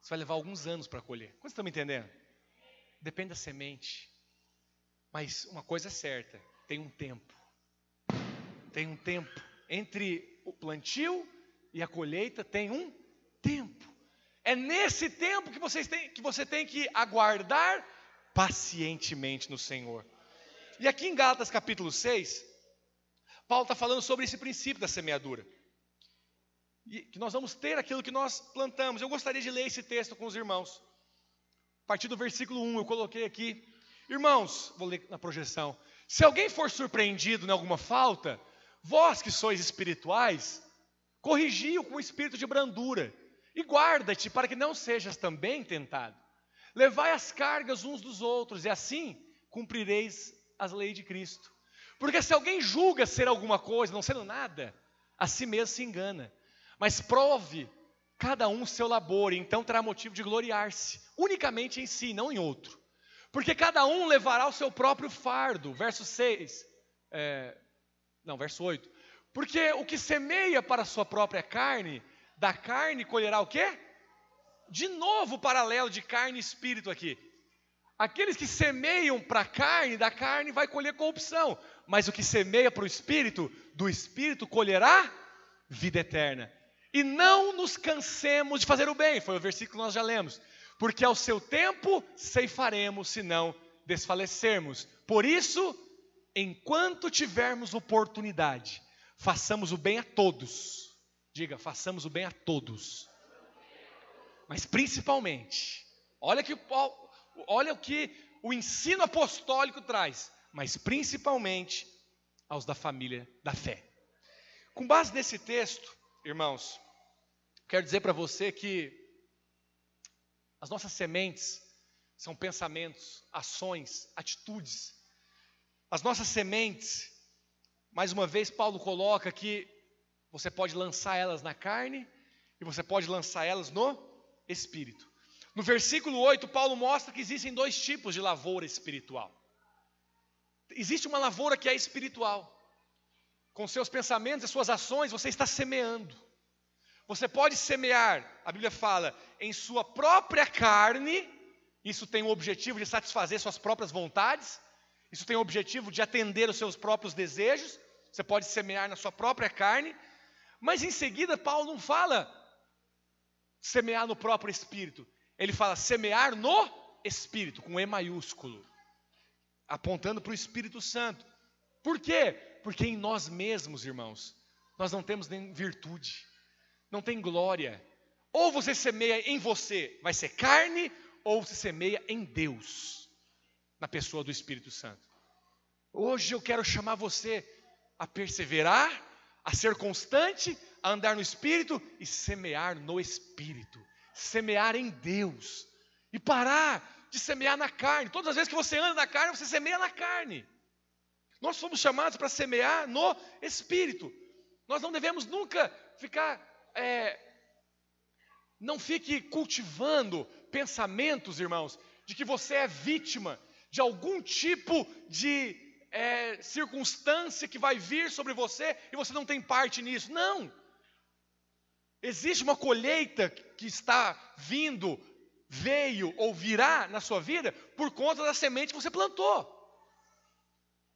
você vai levar alguns anos para colher. Quantos estão me entendendo? Depende da semente. Mas uma coisa é certa: tem um tempo. Tem um tempo. Entre o plantio e a colheita tem um tempo. É nesse tempo que, vocês têm, que você tem que aguardar pacientemente no Senhor. E aqui em Gálatas capítulo 6, Paulo está falando sobre esse princípio da semeadura. E que nós vamos ter aquilo que nós plantamos. Eu gostaria de ler esse texto com os irmãos. A partir do versículo 1, eu coloquei aqui. Irmãos, vou ler na projeção. Se alguém for surpreendido em alguma falta, vós que sois espirituais, corrigi-o com espírito de brandura, e guarda-te para que não sejas também tentado. Levai as cargas uns dos outros, e assim cumprireis as leis de Cristo. Porque se alguém julga ser alguma coisa, não sendo nada, a si mesmo se engana. Mas prove cada um seu labor, e então terá motivo de gloriar-se, unicamente em si, não em outro. Porque cada um levará o seu próprio fardo. Verso 6. É, não, verso 8. Porque o que semeia para a sua própria carne, da carne colherá o quê? De novo, paralelo de carne e espírito aqui. Aqueles que semeiam para a carne, da carne vai colher corrupção. Mas o que semeia para o espírito, do espírito colherá vida eterna. E não nos cansemos de fazer o bem, foi o versículo que nós já lemos. Porque ao seu tempo ceifaremos, se não desfalecermos. Por isso, enquanto tivermos oportunidade, façamos o bem a todos. Diga, façamos o bem a todos. Mas principalmente, olha que olha o que o ensino apostólico traz, mas principalmente aos da família da fé. Com base nesse texto, irmãos, quero dizer para você que as nossas sementes são pensamentos, ações, atitudes. As nossas sementes mais uma vez, Paulo coloca que você pode lançar elas na carne e você pode lançar elas no espírito. No versículo 8, Paulo mostra que existem dois tipos de lavoura espiritual. Existe uma lavoura que é espiritual. Com seus pensamentos e suas ações, você está semeando. Você pode semear, a Bíblia fala, em sua própria carne, isso tem o objetivo de satisfazer suas próprias vontades, isso tem o objetivo de atender os seus próprios desejos, você pode semear na sua própria carne, mas em seguida Paulo não fala semear no próprio espírito. Ele fala semear no espírito, com E maiúsculo, apontando para o Espírito Santo. Por quê? Porque em nós mesmos, irmãos, nós não temos nem virtude, não tem glória. Ou você semeia em você, vai ser carne, ou você semeia em Deus, na pessoa do Espírito Santo. Hoje eu quero chamar você a perseverar, a ser constante, andar no Espírito e semear no Espírito, semear em Deus e parar de semear na carne. Todas as vezes que você anda na carne, você semeia na carne. Nós fomos chamados para semear no Espírito. Nós não devemos nunca ficar, é, não fique cultivando pensamentos, irmãos, de que você é vítima de algum tipo de é, circunstância que vai vir sobre você e você não tem parte nisso. Não. Existe uma colheita que está vindo, veio ou virá na sua vida por conta da semente que você plantou.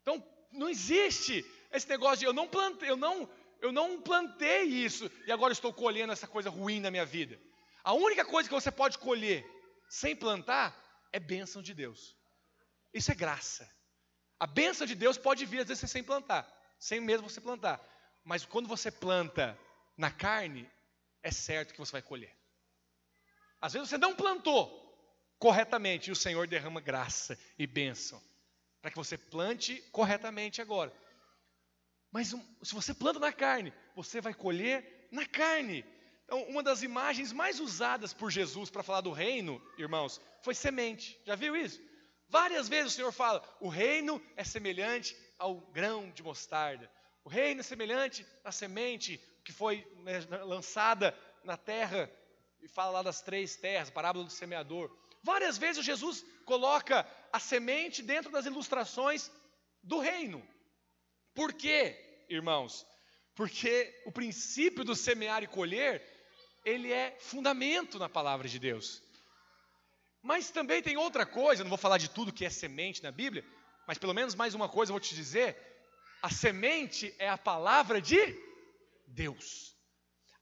Então, não existe esse negócio de eu não plantei, eu não, eu não plantei isso e agora estou colhendo essa coisa ruim na minha vida. A única coisa que você pode colher sem plantar é bênção de Deus. Isso é graça. A benção de Deus pode vir às vezes sem plantar, sem mesmo você plantar. Mas quando você planta na carne, é certo que você vai colher. Às vezes você não plantou corretamente e o Senhor derrama graça e bênção para que você plante corretamente agora. Mas se você planta na carne, você vai colher na carne. Então, uma das imagens mais usadas por Jesus para falar do reino, irmãos, foi semente. Já viu isso? Várias vezes o Senhor fala: o reino é semelhante ao grão de mostarda. O reino é semelhante à semente que foi né, lançada na terra, e fala lá das três terras, parábola do semeador. Várias vezes Jesus coloca a semente dentro das ilustrações do reino. Por quê, irmãos? Porque o princípio do semear e colher, ele é fundamento na palavra de Deus. Mas também tem outra coisa, não vou falar de tudo que é semente na Bíblia, mas pelo menos mais uma coisa eu vou te dizer: a semente é a palavra de Deus.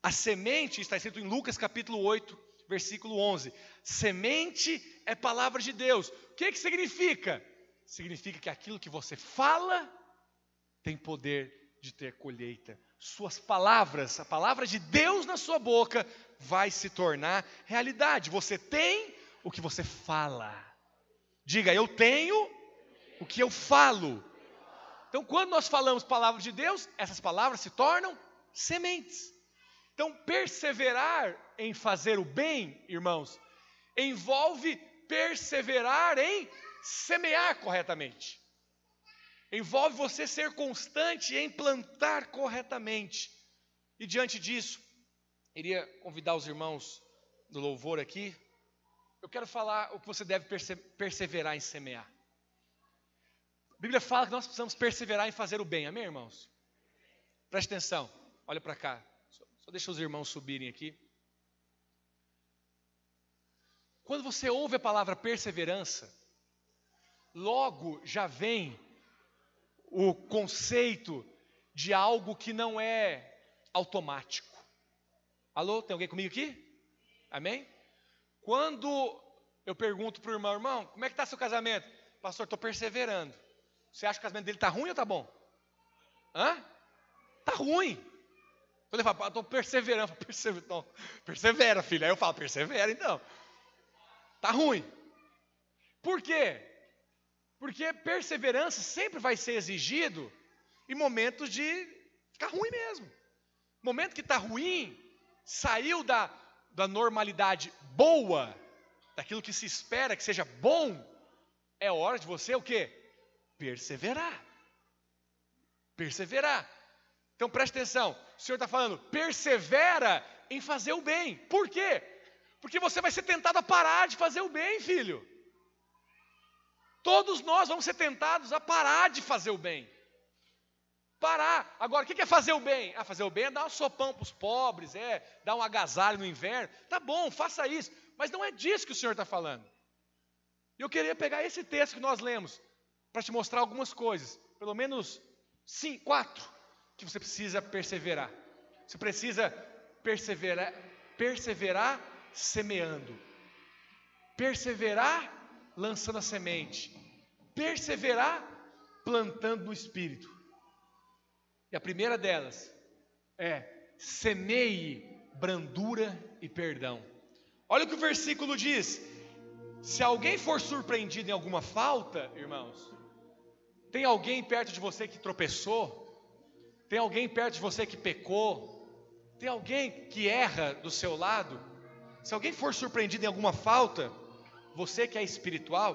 A semente está escrito em Lucas capítulo 8, versículo 11. Semente é palavra de Deus. O que, que significa? Significa que aquilo que você fala tem poder de ter colheita. Suas palavras, a palavra de Deus na sua boca, vai se tornar realidade. Você tem o que você fala. Diga, eu tenho o que eu falo. Então, quando nós falamos palavras de Deus, essas palavras se tornam sementes. Então, perseverar em fazer o bem, irmãos, envolve perseverar em semear corretamente. Envolve você ser constante em plantar corretamente. E diante disso, iria convidar os irmãos do louvor aqui. Eu quero falar o que você deve perse perseverar em semear. A Bíblia fala que nós precisamos perseverar em fazer o bem, amém, irmãos? Preste atenção, olha para cá. Só, só deixa os irmãos subirem aqui. Quando você ouve a palavra perseverança, logo já vem o conceito de algo que não é automático. Alô, tem alguém comigo aqui? Amém? Quando eu pergunto para o irmão, irmão, como é que está seu casamento? Pastor, estou perseverando. Você acha que o casamento dele está ruim ou está bom? Hã? Está ruim. Ele fala, estou perseverando, persever, então, persevera, filho. Aí eu falo, persevera então. Está ruim. Por quê? Porque perseverança sempre vai ser exigido em momentos de ficar ruim mesmo. Momento que está ruim, saiu da, da normalidade boa, daquilo que se espera que seja bom, é hora de você o quê? Perseverar. Perseverar. Então preste atenção, o Senhor está falando, persevera em fazer o bem. Por quê? Porque você vai ser tentado a parar de fazer o bem, filho. Todos nós vamos ser tentados a parar de fazer o bem. Parar. Agora, o que é fazer o bem? Ah, fazer o bem é dar um sopão para os pobres, é dar um agasalho no inverno. Tá bom, faça isso. Mas não é disso que o Senhor está falando. Eu queria pegar esse texto que nós lemos para te mostrar algumas coisas, pelo menos cinco, quatro, que você precisa perseverar. Você precisa perseverar, perseverar semeando, perseverar lançando a semente, perseverar plantando no espírito. E a primeira delas é semeie brandura e perdão. Olha o que o versículo diz: se alguém for surpreendido em alguma falta, irmãos, tem alguém perto de você que tropeçou, tem alguém perto de você que pecou, tem alguém que erra do seu lado, se alguém for surpreendido em alguma falta, você que é espiritual,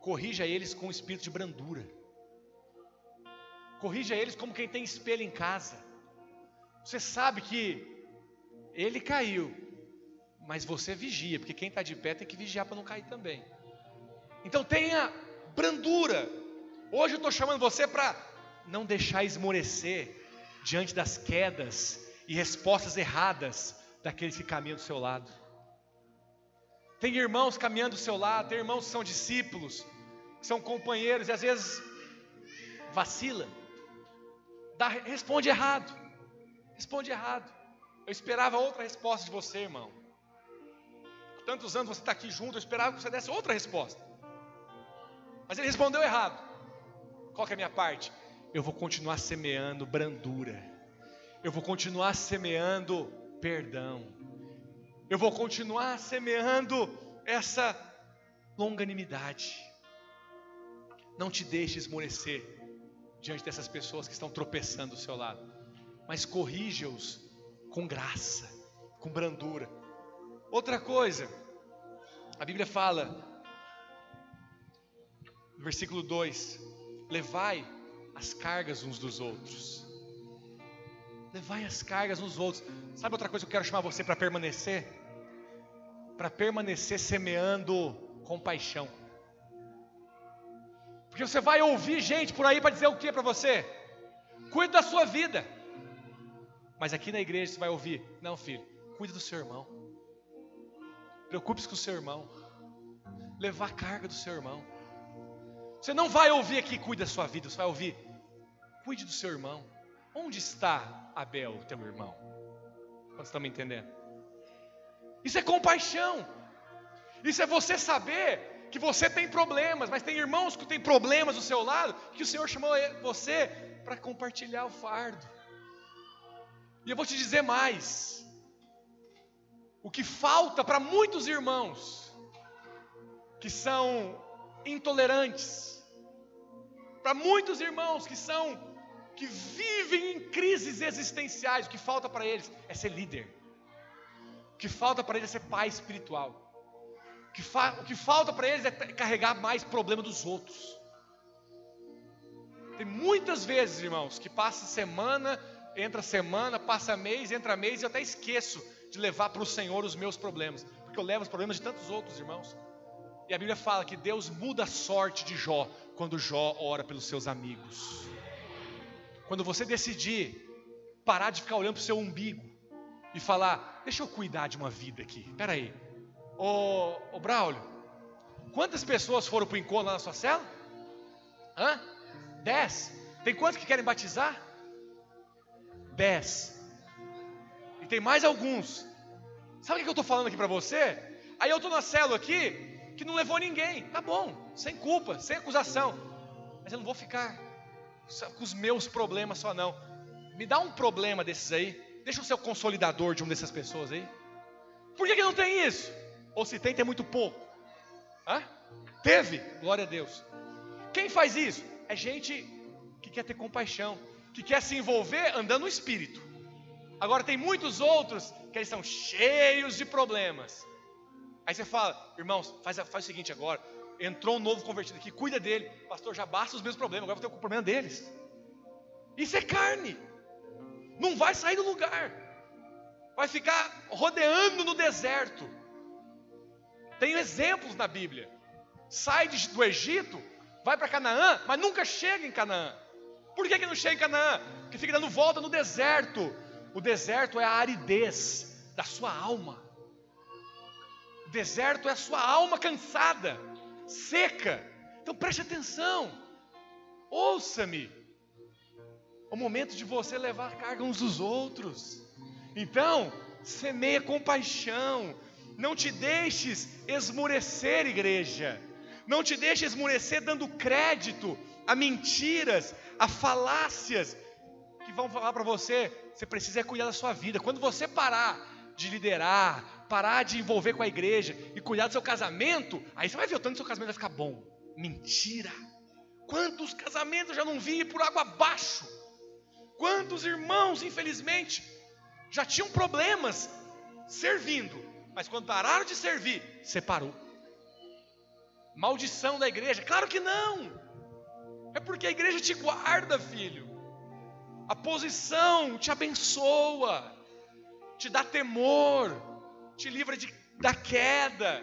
corrija eles com o espírito de brandura. Corrija eles como quem tem espelho em casa. Você sabe que ele caiu, mas você vigia, porque quem está de pé tem que vigiar para não cair também. Então tenha brandura. Hoje eu estou chamando você para não deixar esmorecer diante das quedas e respostas erradas daqueles que caminham do seu lado. Tem irmãos caminhando do seu lado, tem irmãos que são discípulos, que são companheiros e às vezes vacila, dá, responde errado, responde errado. Eu esperava outra resposta de você, irmão. Tantos anos você está aqui junto, eu esperava que você desse outra resposta. Mas ele respondeu errado. Qual é a minha parte? Eu vou continuar semeando brandura. Eu vou continuar semeando perdão eu vou continuar semeando essa longanimidade. Não te deixe esmorecer diante dessas pessoas que estão tropeçando do seu lado, mas corrija-os com graça, com brandura. Outra coisa, a Bíblia fala, versículo 2: levai as cargas uns dos outros. Levai as cargas uns dos outros. Sabe outra coisa que eu quero chamar você para permanecer? Para permanecer semeando compaixão. Porque você vai ouvir gente por aí para dizer o que para você? Cuide da sua vida. Mas aqui na igreja você vai ouvir: Não, filho, cuide do seu irmão. Preocupe-se com o seu irmão. Levar a carga do seu irmão. Você não vai ouvir aqui, cuide da sua vida. Você vai ouvir: Cuide do seu irmão. Onde está Abel, teu irmão? Quantos estão me entendendo? Isso é compaixão. Isso é você saber que você tem problemas, mas tem irmãos que têm problemas do seu lado, que o Senhor chamou você para compartilhar o fardo. E eu vou te dizer mais: o que falta para muitos irmãos que são intolerantes, para muitos irmãos que são que vivem em crises existenciais, o que falta para eles é ser líder. O que falta para eles é ser pai espiritual. O que, fa o que falta para eles é carregar mais problema dos outros. Tem muitas vezes, irmãos, que passa semana, entra semana, passa mês, entra mês, e eu até esqueço de levar para o Senhor os meus problemas, porque eu levo os problemas de tantos outros irmãos. E a Bíblia fala que Deus muda a sorte de Jó quando Jó ora pelos seus amigos. Quando você decidir parar de ficar olhando para o seu umbigo e falar, deixa eu cuidar de uma vida aqui. Espera aí. Ô, ô Braulio, quantas pessoas foram para o encontro lá na sua cela? Hã? Dez. Tem quantos que querem batizar? Dez. E tem mais alguns. Sabe o que eu estou falando aqui para você? Aí eu estou na célula aqui que não levou ninguém. Tá bom, sem culpa, sem acusação. Mas eu não vou ficar com os meus problemas só não. Me dá um problema desses aí. Deixa eu ser o consolidador de uma dessas pessoas aí. Por que, que não tem isso? Ou se tem, tem muito pouco. Hã? Teve, glória a Deus. Quem faz isso? é gente que quer ter compaixão, que quer se envolver andando no espírito. Agora tem muitos outros que eles são cheios de problemas. Aí você fala, irmãos, faz, faz o seguinte agora. Entrou um novo convertido aqui, cuida dele. Pastor, já basta os meus problemas, agora vou ter o problema deles. Isso é carne. Não vai sair do lugar. Vai ficar rodeando no deserto. Tem exemplos na Bíblia. Sai do Egito, vai para Canaã, mas nunca chega em Canaã. Por que, que não chega em Canaã? Porque fica dando volta no deserto. O deserto é a aridez da sua alma. O deserto é a sua alma cansada, seca. Então preste atenção. Ouça-me. É o momento de você levar carga uns dos outros. Então, semeia compaixão. Não te deixes esmorecer, igreja. Não te deixe esmorecer dando crédito a mentiras, a falácias que vão falar para você. Você precisa cuidar da sua vida. Quando você parar de liderar, parar de envolver com a igreja e cuidar do seu casamento, aí você vai ver o tanto que seu casamento vai ficar bom. Mentira! Quantos casamentos eu já não vi por água abaixo? Quantos irmãos, infelizmente, já tinham problemas servindo, mas quando pararam de servir, separou. Maldição da igreja? Claro que não. É porque a igreja te guarda, filho. A posição te abençoa, te dá temor, te livra de, da queda,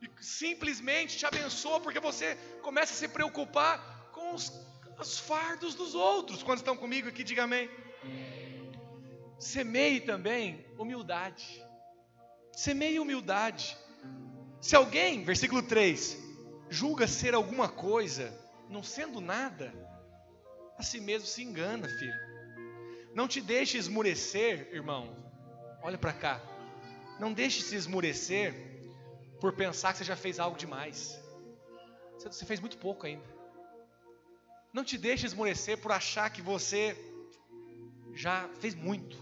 e simplesmente te abençoa porque você começa a se preocupar com os, os fardos dos outros. Quando estão comigo aqui, diga amém. Semeie também humildade. Semeie humildade. Se alguém, versículo 3, julga ser alguma coisa, não sendo nada, a si mesmo se engana, filho. Não te deixe esmurecer, irmão. Olha para cá. Não deixe se esmurecer por pensar que você já fez algo demais. Você fez muito pouco ainda. Não te deixe esmurecer por achar que você já fez muito.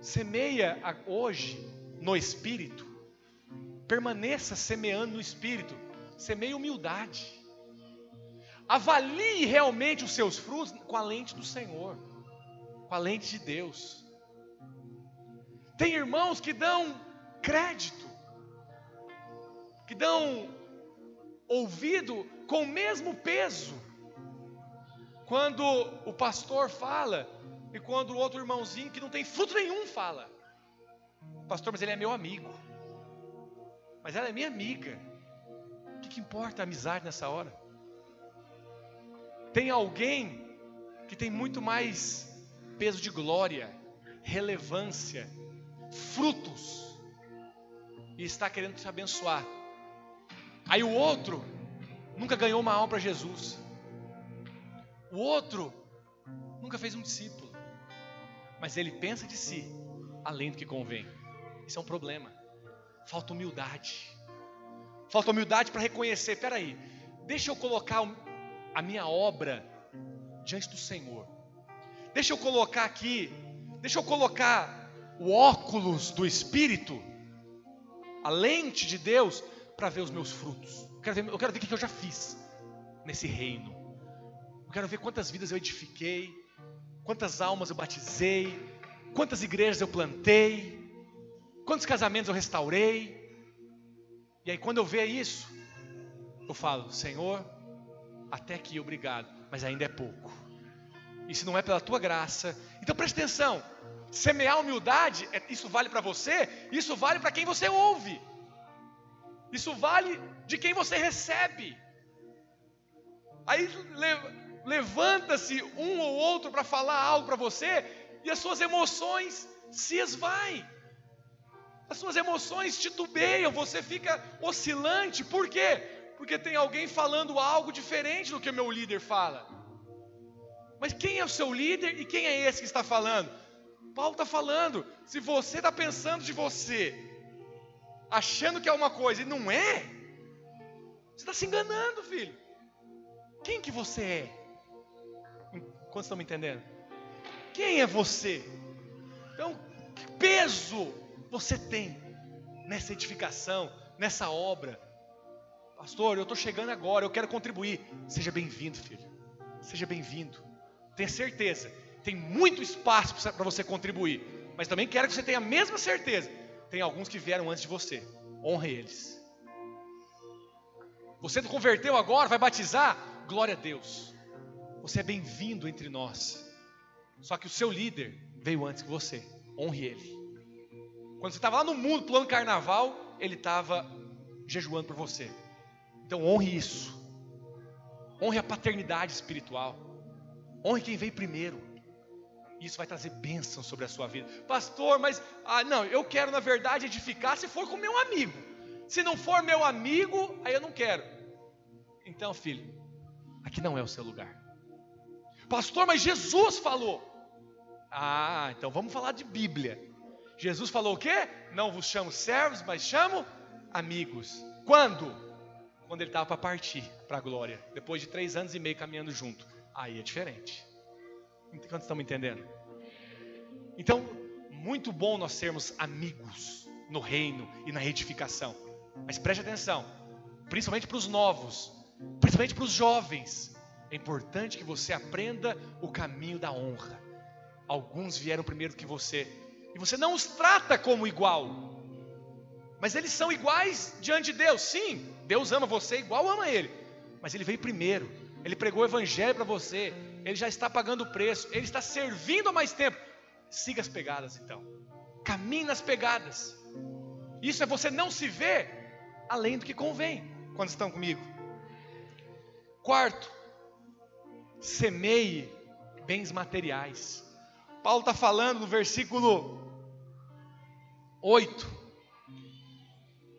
Semeia hoje no espírito Permaneça semeando no espírito. Semeie humildade. Avalie realmente os seus frutos com a lente do Senhor, com a lente de Deus. Tem irmãos que dão crédito, que dão ouvido com o mesmo peso. Quando o pastor fala e quando o outro irmãozinho que não tem fruto nenhum fala. Pastor, mas ele é meu amigo mas ela é minha amiga. O que, que importa a amizade nessa hora? Tem alguém que tem muito mais peso de glória, relevância, frutos, e está querendo te abençoar. Aí o outro nunca ganhou uma alma para Jesus. O outro nunca fez um discípulo. Mas ele pensa de si além do que convém. Isso é um problema. Falta humildade. Falta humildade para reconhecer, peraí, deixa eu colocar a minha obra diante do Senhor. Deixa eu colocar aqui, deixa eu colocar o óculos do Espírito, a lente de Deus, para ver os meus frutos. Eu quero ver, eu quero ver o que eu já fiz nesse reino. Eu quero ver quantas vidas eu edifiquei, quantas almas eu batizei, quantas igrejas eu plantei, quantos casamentos eu restaurei. E aí, quando eu ver isso, eu falo: Senhor, até aqui, obrigado, mas ainda é pouco. Se não é pela tua graça, então preste atenção: semear humildade, é, isso vale para você, isso vale para quem você ouve, isso vale de quem você recebe. Aí levanta-se um ou outro para falar algo para você, e as suas emoções se esvaem. As suas emoções titubeiam, você fica oscilante. Por quê? Porque tem alguém falando algo diferente do que o meu líder fala. Mas quem é o seu líder e quem é esse que está falando? Paulo está falando. Se você está pensando de você, achando que é uma coisa e não é, você está se enganando, filho. Quem que você é? Quantos estão me entendendo? Quem é você? Então, que peso você tem nessa edificação, nessa obra? Pastor, eu estou chegando agora, eu quero contribuir. Seja bem-vindo, filho. Seja bem-vindo. Tenha certeza, tem muito espaço para você contribuir. Mas também quero que você tenha a mesma certeza. Tem alguns que vieram antes de você. Honre eles. Você converteu agora, vai batizar? Glória a Deus. Você é bem-vindo entre nós. Só que o seu líder veio antes que você. Honre ele. Quando você estava lá no mundo, plano carnaval, ele estava jejuando por você. Então honre isso. Honre a paternidade espiritual. Honre quem veio primeiro. Isso vai trazer bênção sobre a sua vida. Pastor, mas ah, não, eu quero na verdade edificar se for com meu amigo. Se não for meu amigo, aí eu não quero. Então, filho, aqui não é o seu lugar. Pastor, mas Jesus falou. Ah, então vamos falar de Bíblia. Jesus falou o quê? Não vos chamo servos, mas chamo amigos. Quando? Quando ele estava para partir para a glória. Depois de três anos e meio caminhando junto. Aí é diferente. Quantos estão me entendendo? Então, muito bom nós sermos amigos no reino e na edificação. Mas preste atenção, principalmente para os novos, principalmente para os jovens. É importante que você aprenda o caminho da honra. Alguns vieram primeiro que você, e você não os trata como igual, mas eles são iguais diante de Deus. Sim, Deus ama você igual ama Ele, mas Ele veio primeiro, Ele pregou o Evangelho para você, Ele já está pagando o preço, Ele está servindo há mais tempo. Siga as pegadas então, caminhe nas pegadas. Isso é você não se ver além do que convém, quando estão comigo. Quarto, semeie bens materiais. Paulo está falando no versículo 8,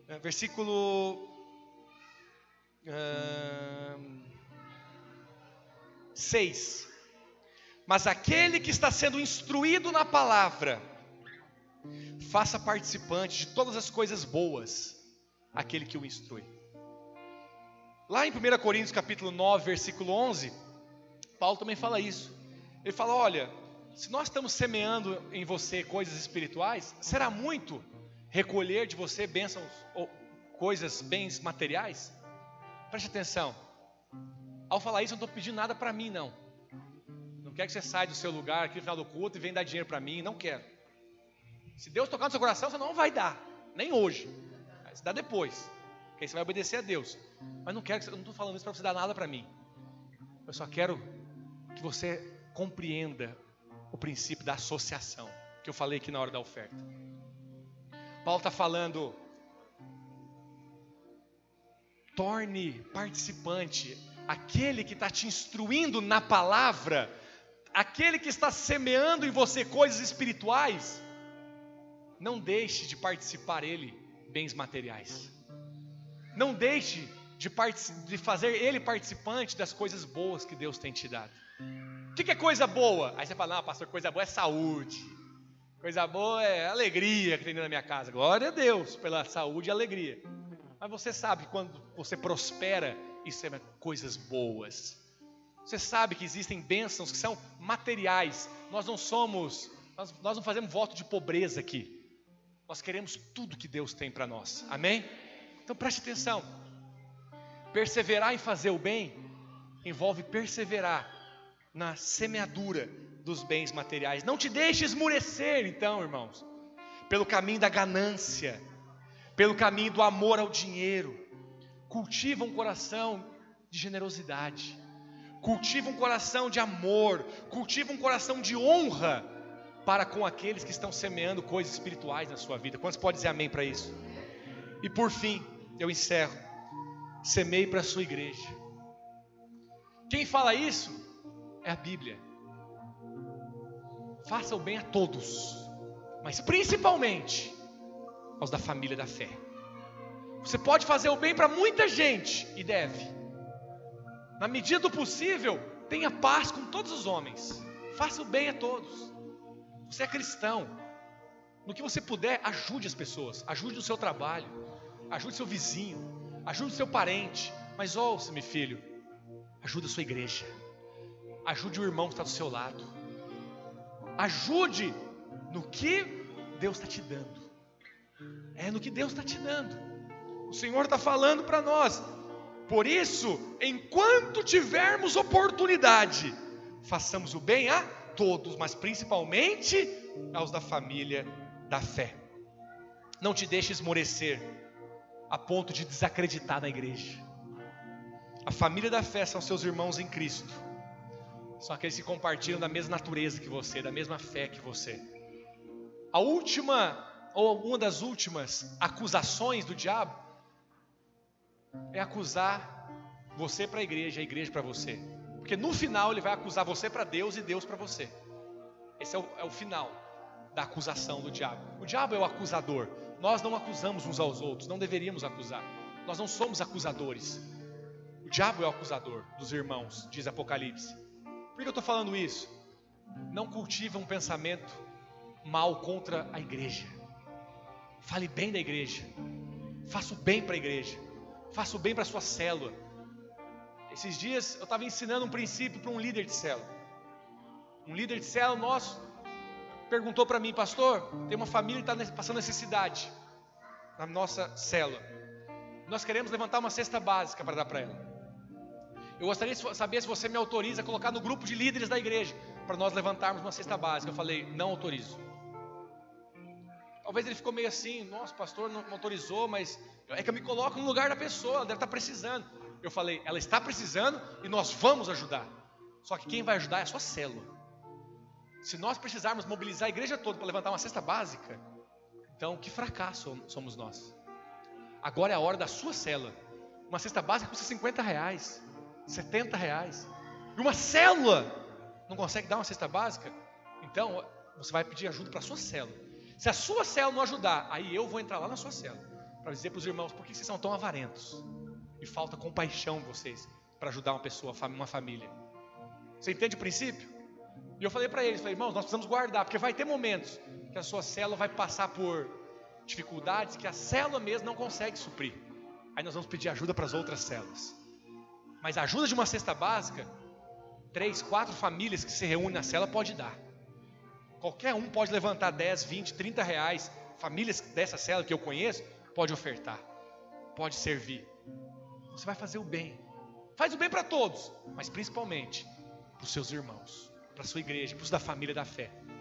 né, versículo 6. Mas aquele que está sendo instruído na palavra, faça participante de todas as coisas boas, aquele que o instrui. Lá em 1 Coríntios capítulo 9, versículo 11, Paulo também fala isso. Ele fala: olha, se nós estamos semeando em você coisas espirituais, será muito recolher de você bênçãos ou coisas, bens materiais? Preste atenção. Ao falar isso, eu não estou pedindo nada para mim, não. Não quero que você saia do seu lugar aqui no final do culto e venha dar dinheiro para mim, não quero. Se Deus tocar no seu coração, você não vai dar, nem hoje. Vai dá depois, porque aí você vai obedecer a Deus. Mas não quero que você, eu não estou falando isso para você dar nada para mim. Eu só quero que você compreenda o princípio da associação, que eu falei aqui na hora da oferta. Paulo está falando, torne participante aquele que está te instruindo na palavra, aquele que está semeando em você coisas espirituais, não deixe de participar ele bens materiais. Não deixe de, de fazer ele participante das coisas boas que Deus tem te dado. O que, que é coisa boa? Aí você fala, não, pastor, coisa boa é saúde. Coisa boa é alegria que tem na minha casa. Glória a Deus pela saúde e alegria. Mas você sabe quando você prospera, isso é coisas boas. Você sabe que existem bênçãos que são materiais. Nós não somos, nós, nós não fazemos voto de pobreza aqui. Nós queremos tudo que Deus tem para nós. Amém? Então preste atenção. Perseverar em fazer o bem envolve perseverar na semeadura dos bens materiais. Não te deixe esmurecer, então, irmãos, pelo caminho da ganância, pelo caminho do amor ao dinheiro. Cultiva um coração de generosidade. Cultiva um coração de amor, cultiva um coração de honra para com aqueles que estão semeando coisas espirituais na sua vida. Quantos podem dizer amém para isso? E por fim, eu encerro. Semeie para a sua igreja. Quem fala isso é a Bíblia. Faça o bem a todos, mas principalmente aos da família da fé. Você pode fazer o bem para muita gente e deve. Na medida do possível, tenha paz com todos os homens. Faça o bem a todos. Você é cristão. No que você puder, ajude as pessoas. Ajude no seu trabalho. Ajude seu vizinho. Ajude seu parente. Mas ouça-me, filho. Ajude a sua igreja. Ajude o irmão que está do seu lado. Ajude no que Deus está te dando. É no que Deus está te dando. O Senhor está falando para nós. Por isso, enquanto tivermos oportunidade, façamos o bem a todos, mas principalmente aos da família da fé. Não te deixe esmorecer a ponto de desacreditar na igreja. A família da fé são seus irmãos em Cristo. São aqueles que compartilham da mesma natureza que você, da mesma fé que você. A última, ou uma das últimas acusações do diabo é acusar você para a igreja, a igreja para você. Porque no final ele vai acusar você para Deus e Deus para você. Esse é o, é o final da acusação do diabo. O diabo é o acusador. Nós não acusamos uns aos outros, não deveríamos acusar. Nós não somos acusadores. O diabo é o acusador dos irmãos, diz Apocalipse. Por que eu estou falando isso? Não cultive um pensamento mal contra a igreja. Fale bem da igreja. Faça o bem para a igreja. Faça o bem para a sua célula. Esses dias eu estava ensinando um princípio para um líder de célula. Um líder de célula nosso perguntou para mim, pastor, tem uma família que está passando necessidade na nossa célula. Nós queremos levantar uma cesta básica para dar para ela. Eu gostaria de saber se você me autoriza a colocar no grupo de líderes da igreja para nós levantarmos uma cesta básica. Eu falei, não autorizo. Talvez ele ficou meio assim, nossa, pastor não autorizou, mas é que eu me coloco no lugar da pessoa, ela deve estar precisando. Eu falei, ela está precisando e nós vamos ajudar. Só que quem vai ajudar é a sua célula. Se nós precisarmos mobilizar a igreja toda para levantar uma cesta básica, então que fracasso somos nós. Agora é a hora da sua célula. Uma cesta básica custa 50 reais, 70 reais. E uma célula não consegue dar uma cesta básica? Então você vai pedir ajuda para a sua célula. Se a sua célula não ajudar, aí eu vou entrar lá na sua célula para dizer para os irmãos por que vocês são tão avarentos e falta compaixão vocês para ajudar uma pessoa, uma família. Você entende o princípio? E eu falei para eles, falei, irmãos, nós precisamos guardar, porque vai ter momentos que a sua célula vai passar por dificuldades que a célula mesmo não consegue suprir. Aí nós vamos pedir ajuda para as outras células. Mas a ajuda de uma cesta básica, três, quatro famílias que se reúnem na célula pode dar. Qualquer um pode levantar 10, 20, 30 reais. Famílias dessa célula que eu conheço, pode ofertar, pode servir. Você vai fazer o bem. Faz o bem para todos, mas principalmente para os seus irmãos, para a sua igreja, para os da família da fé.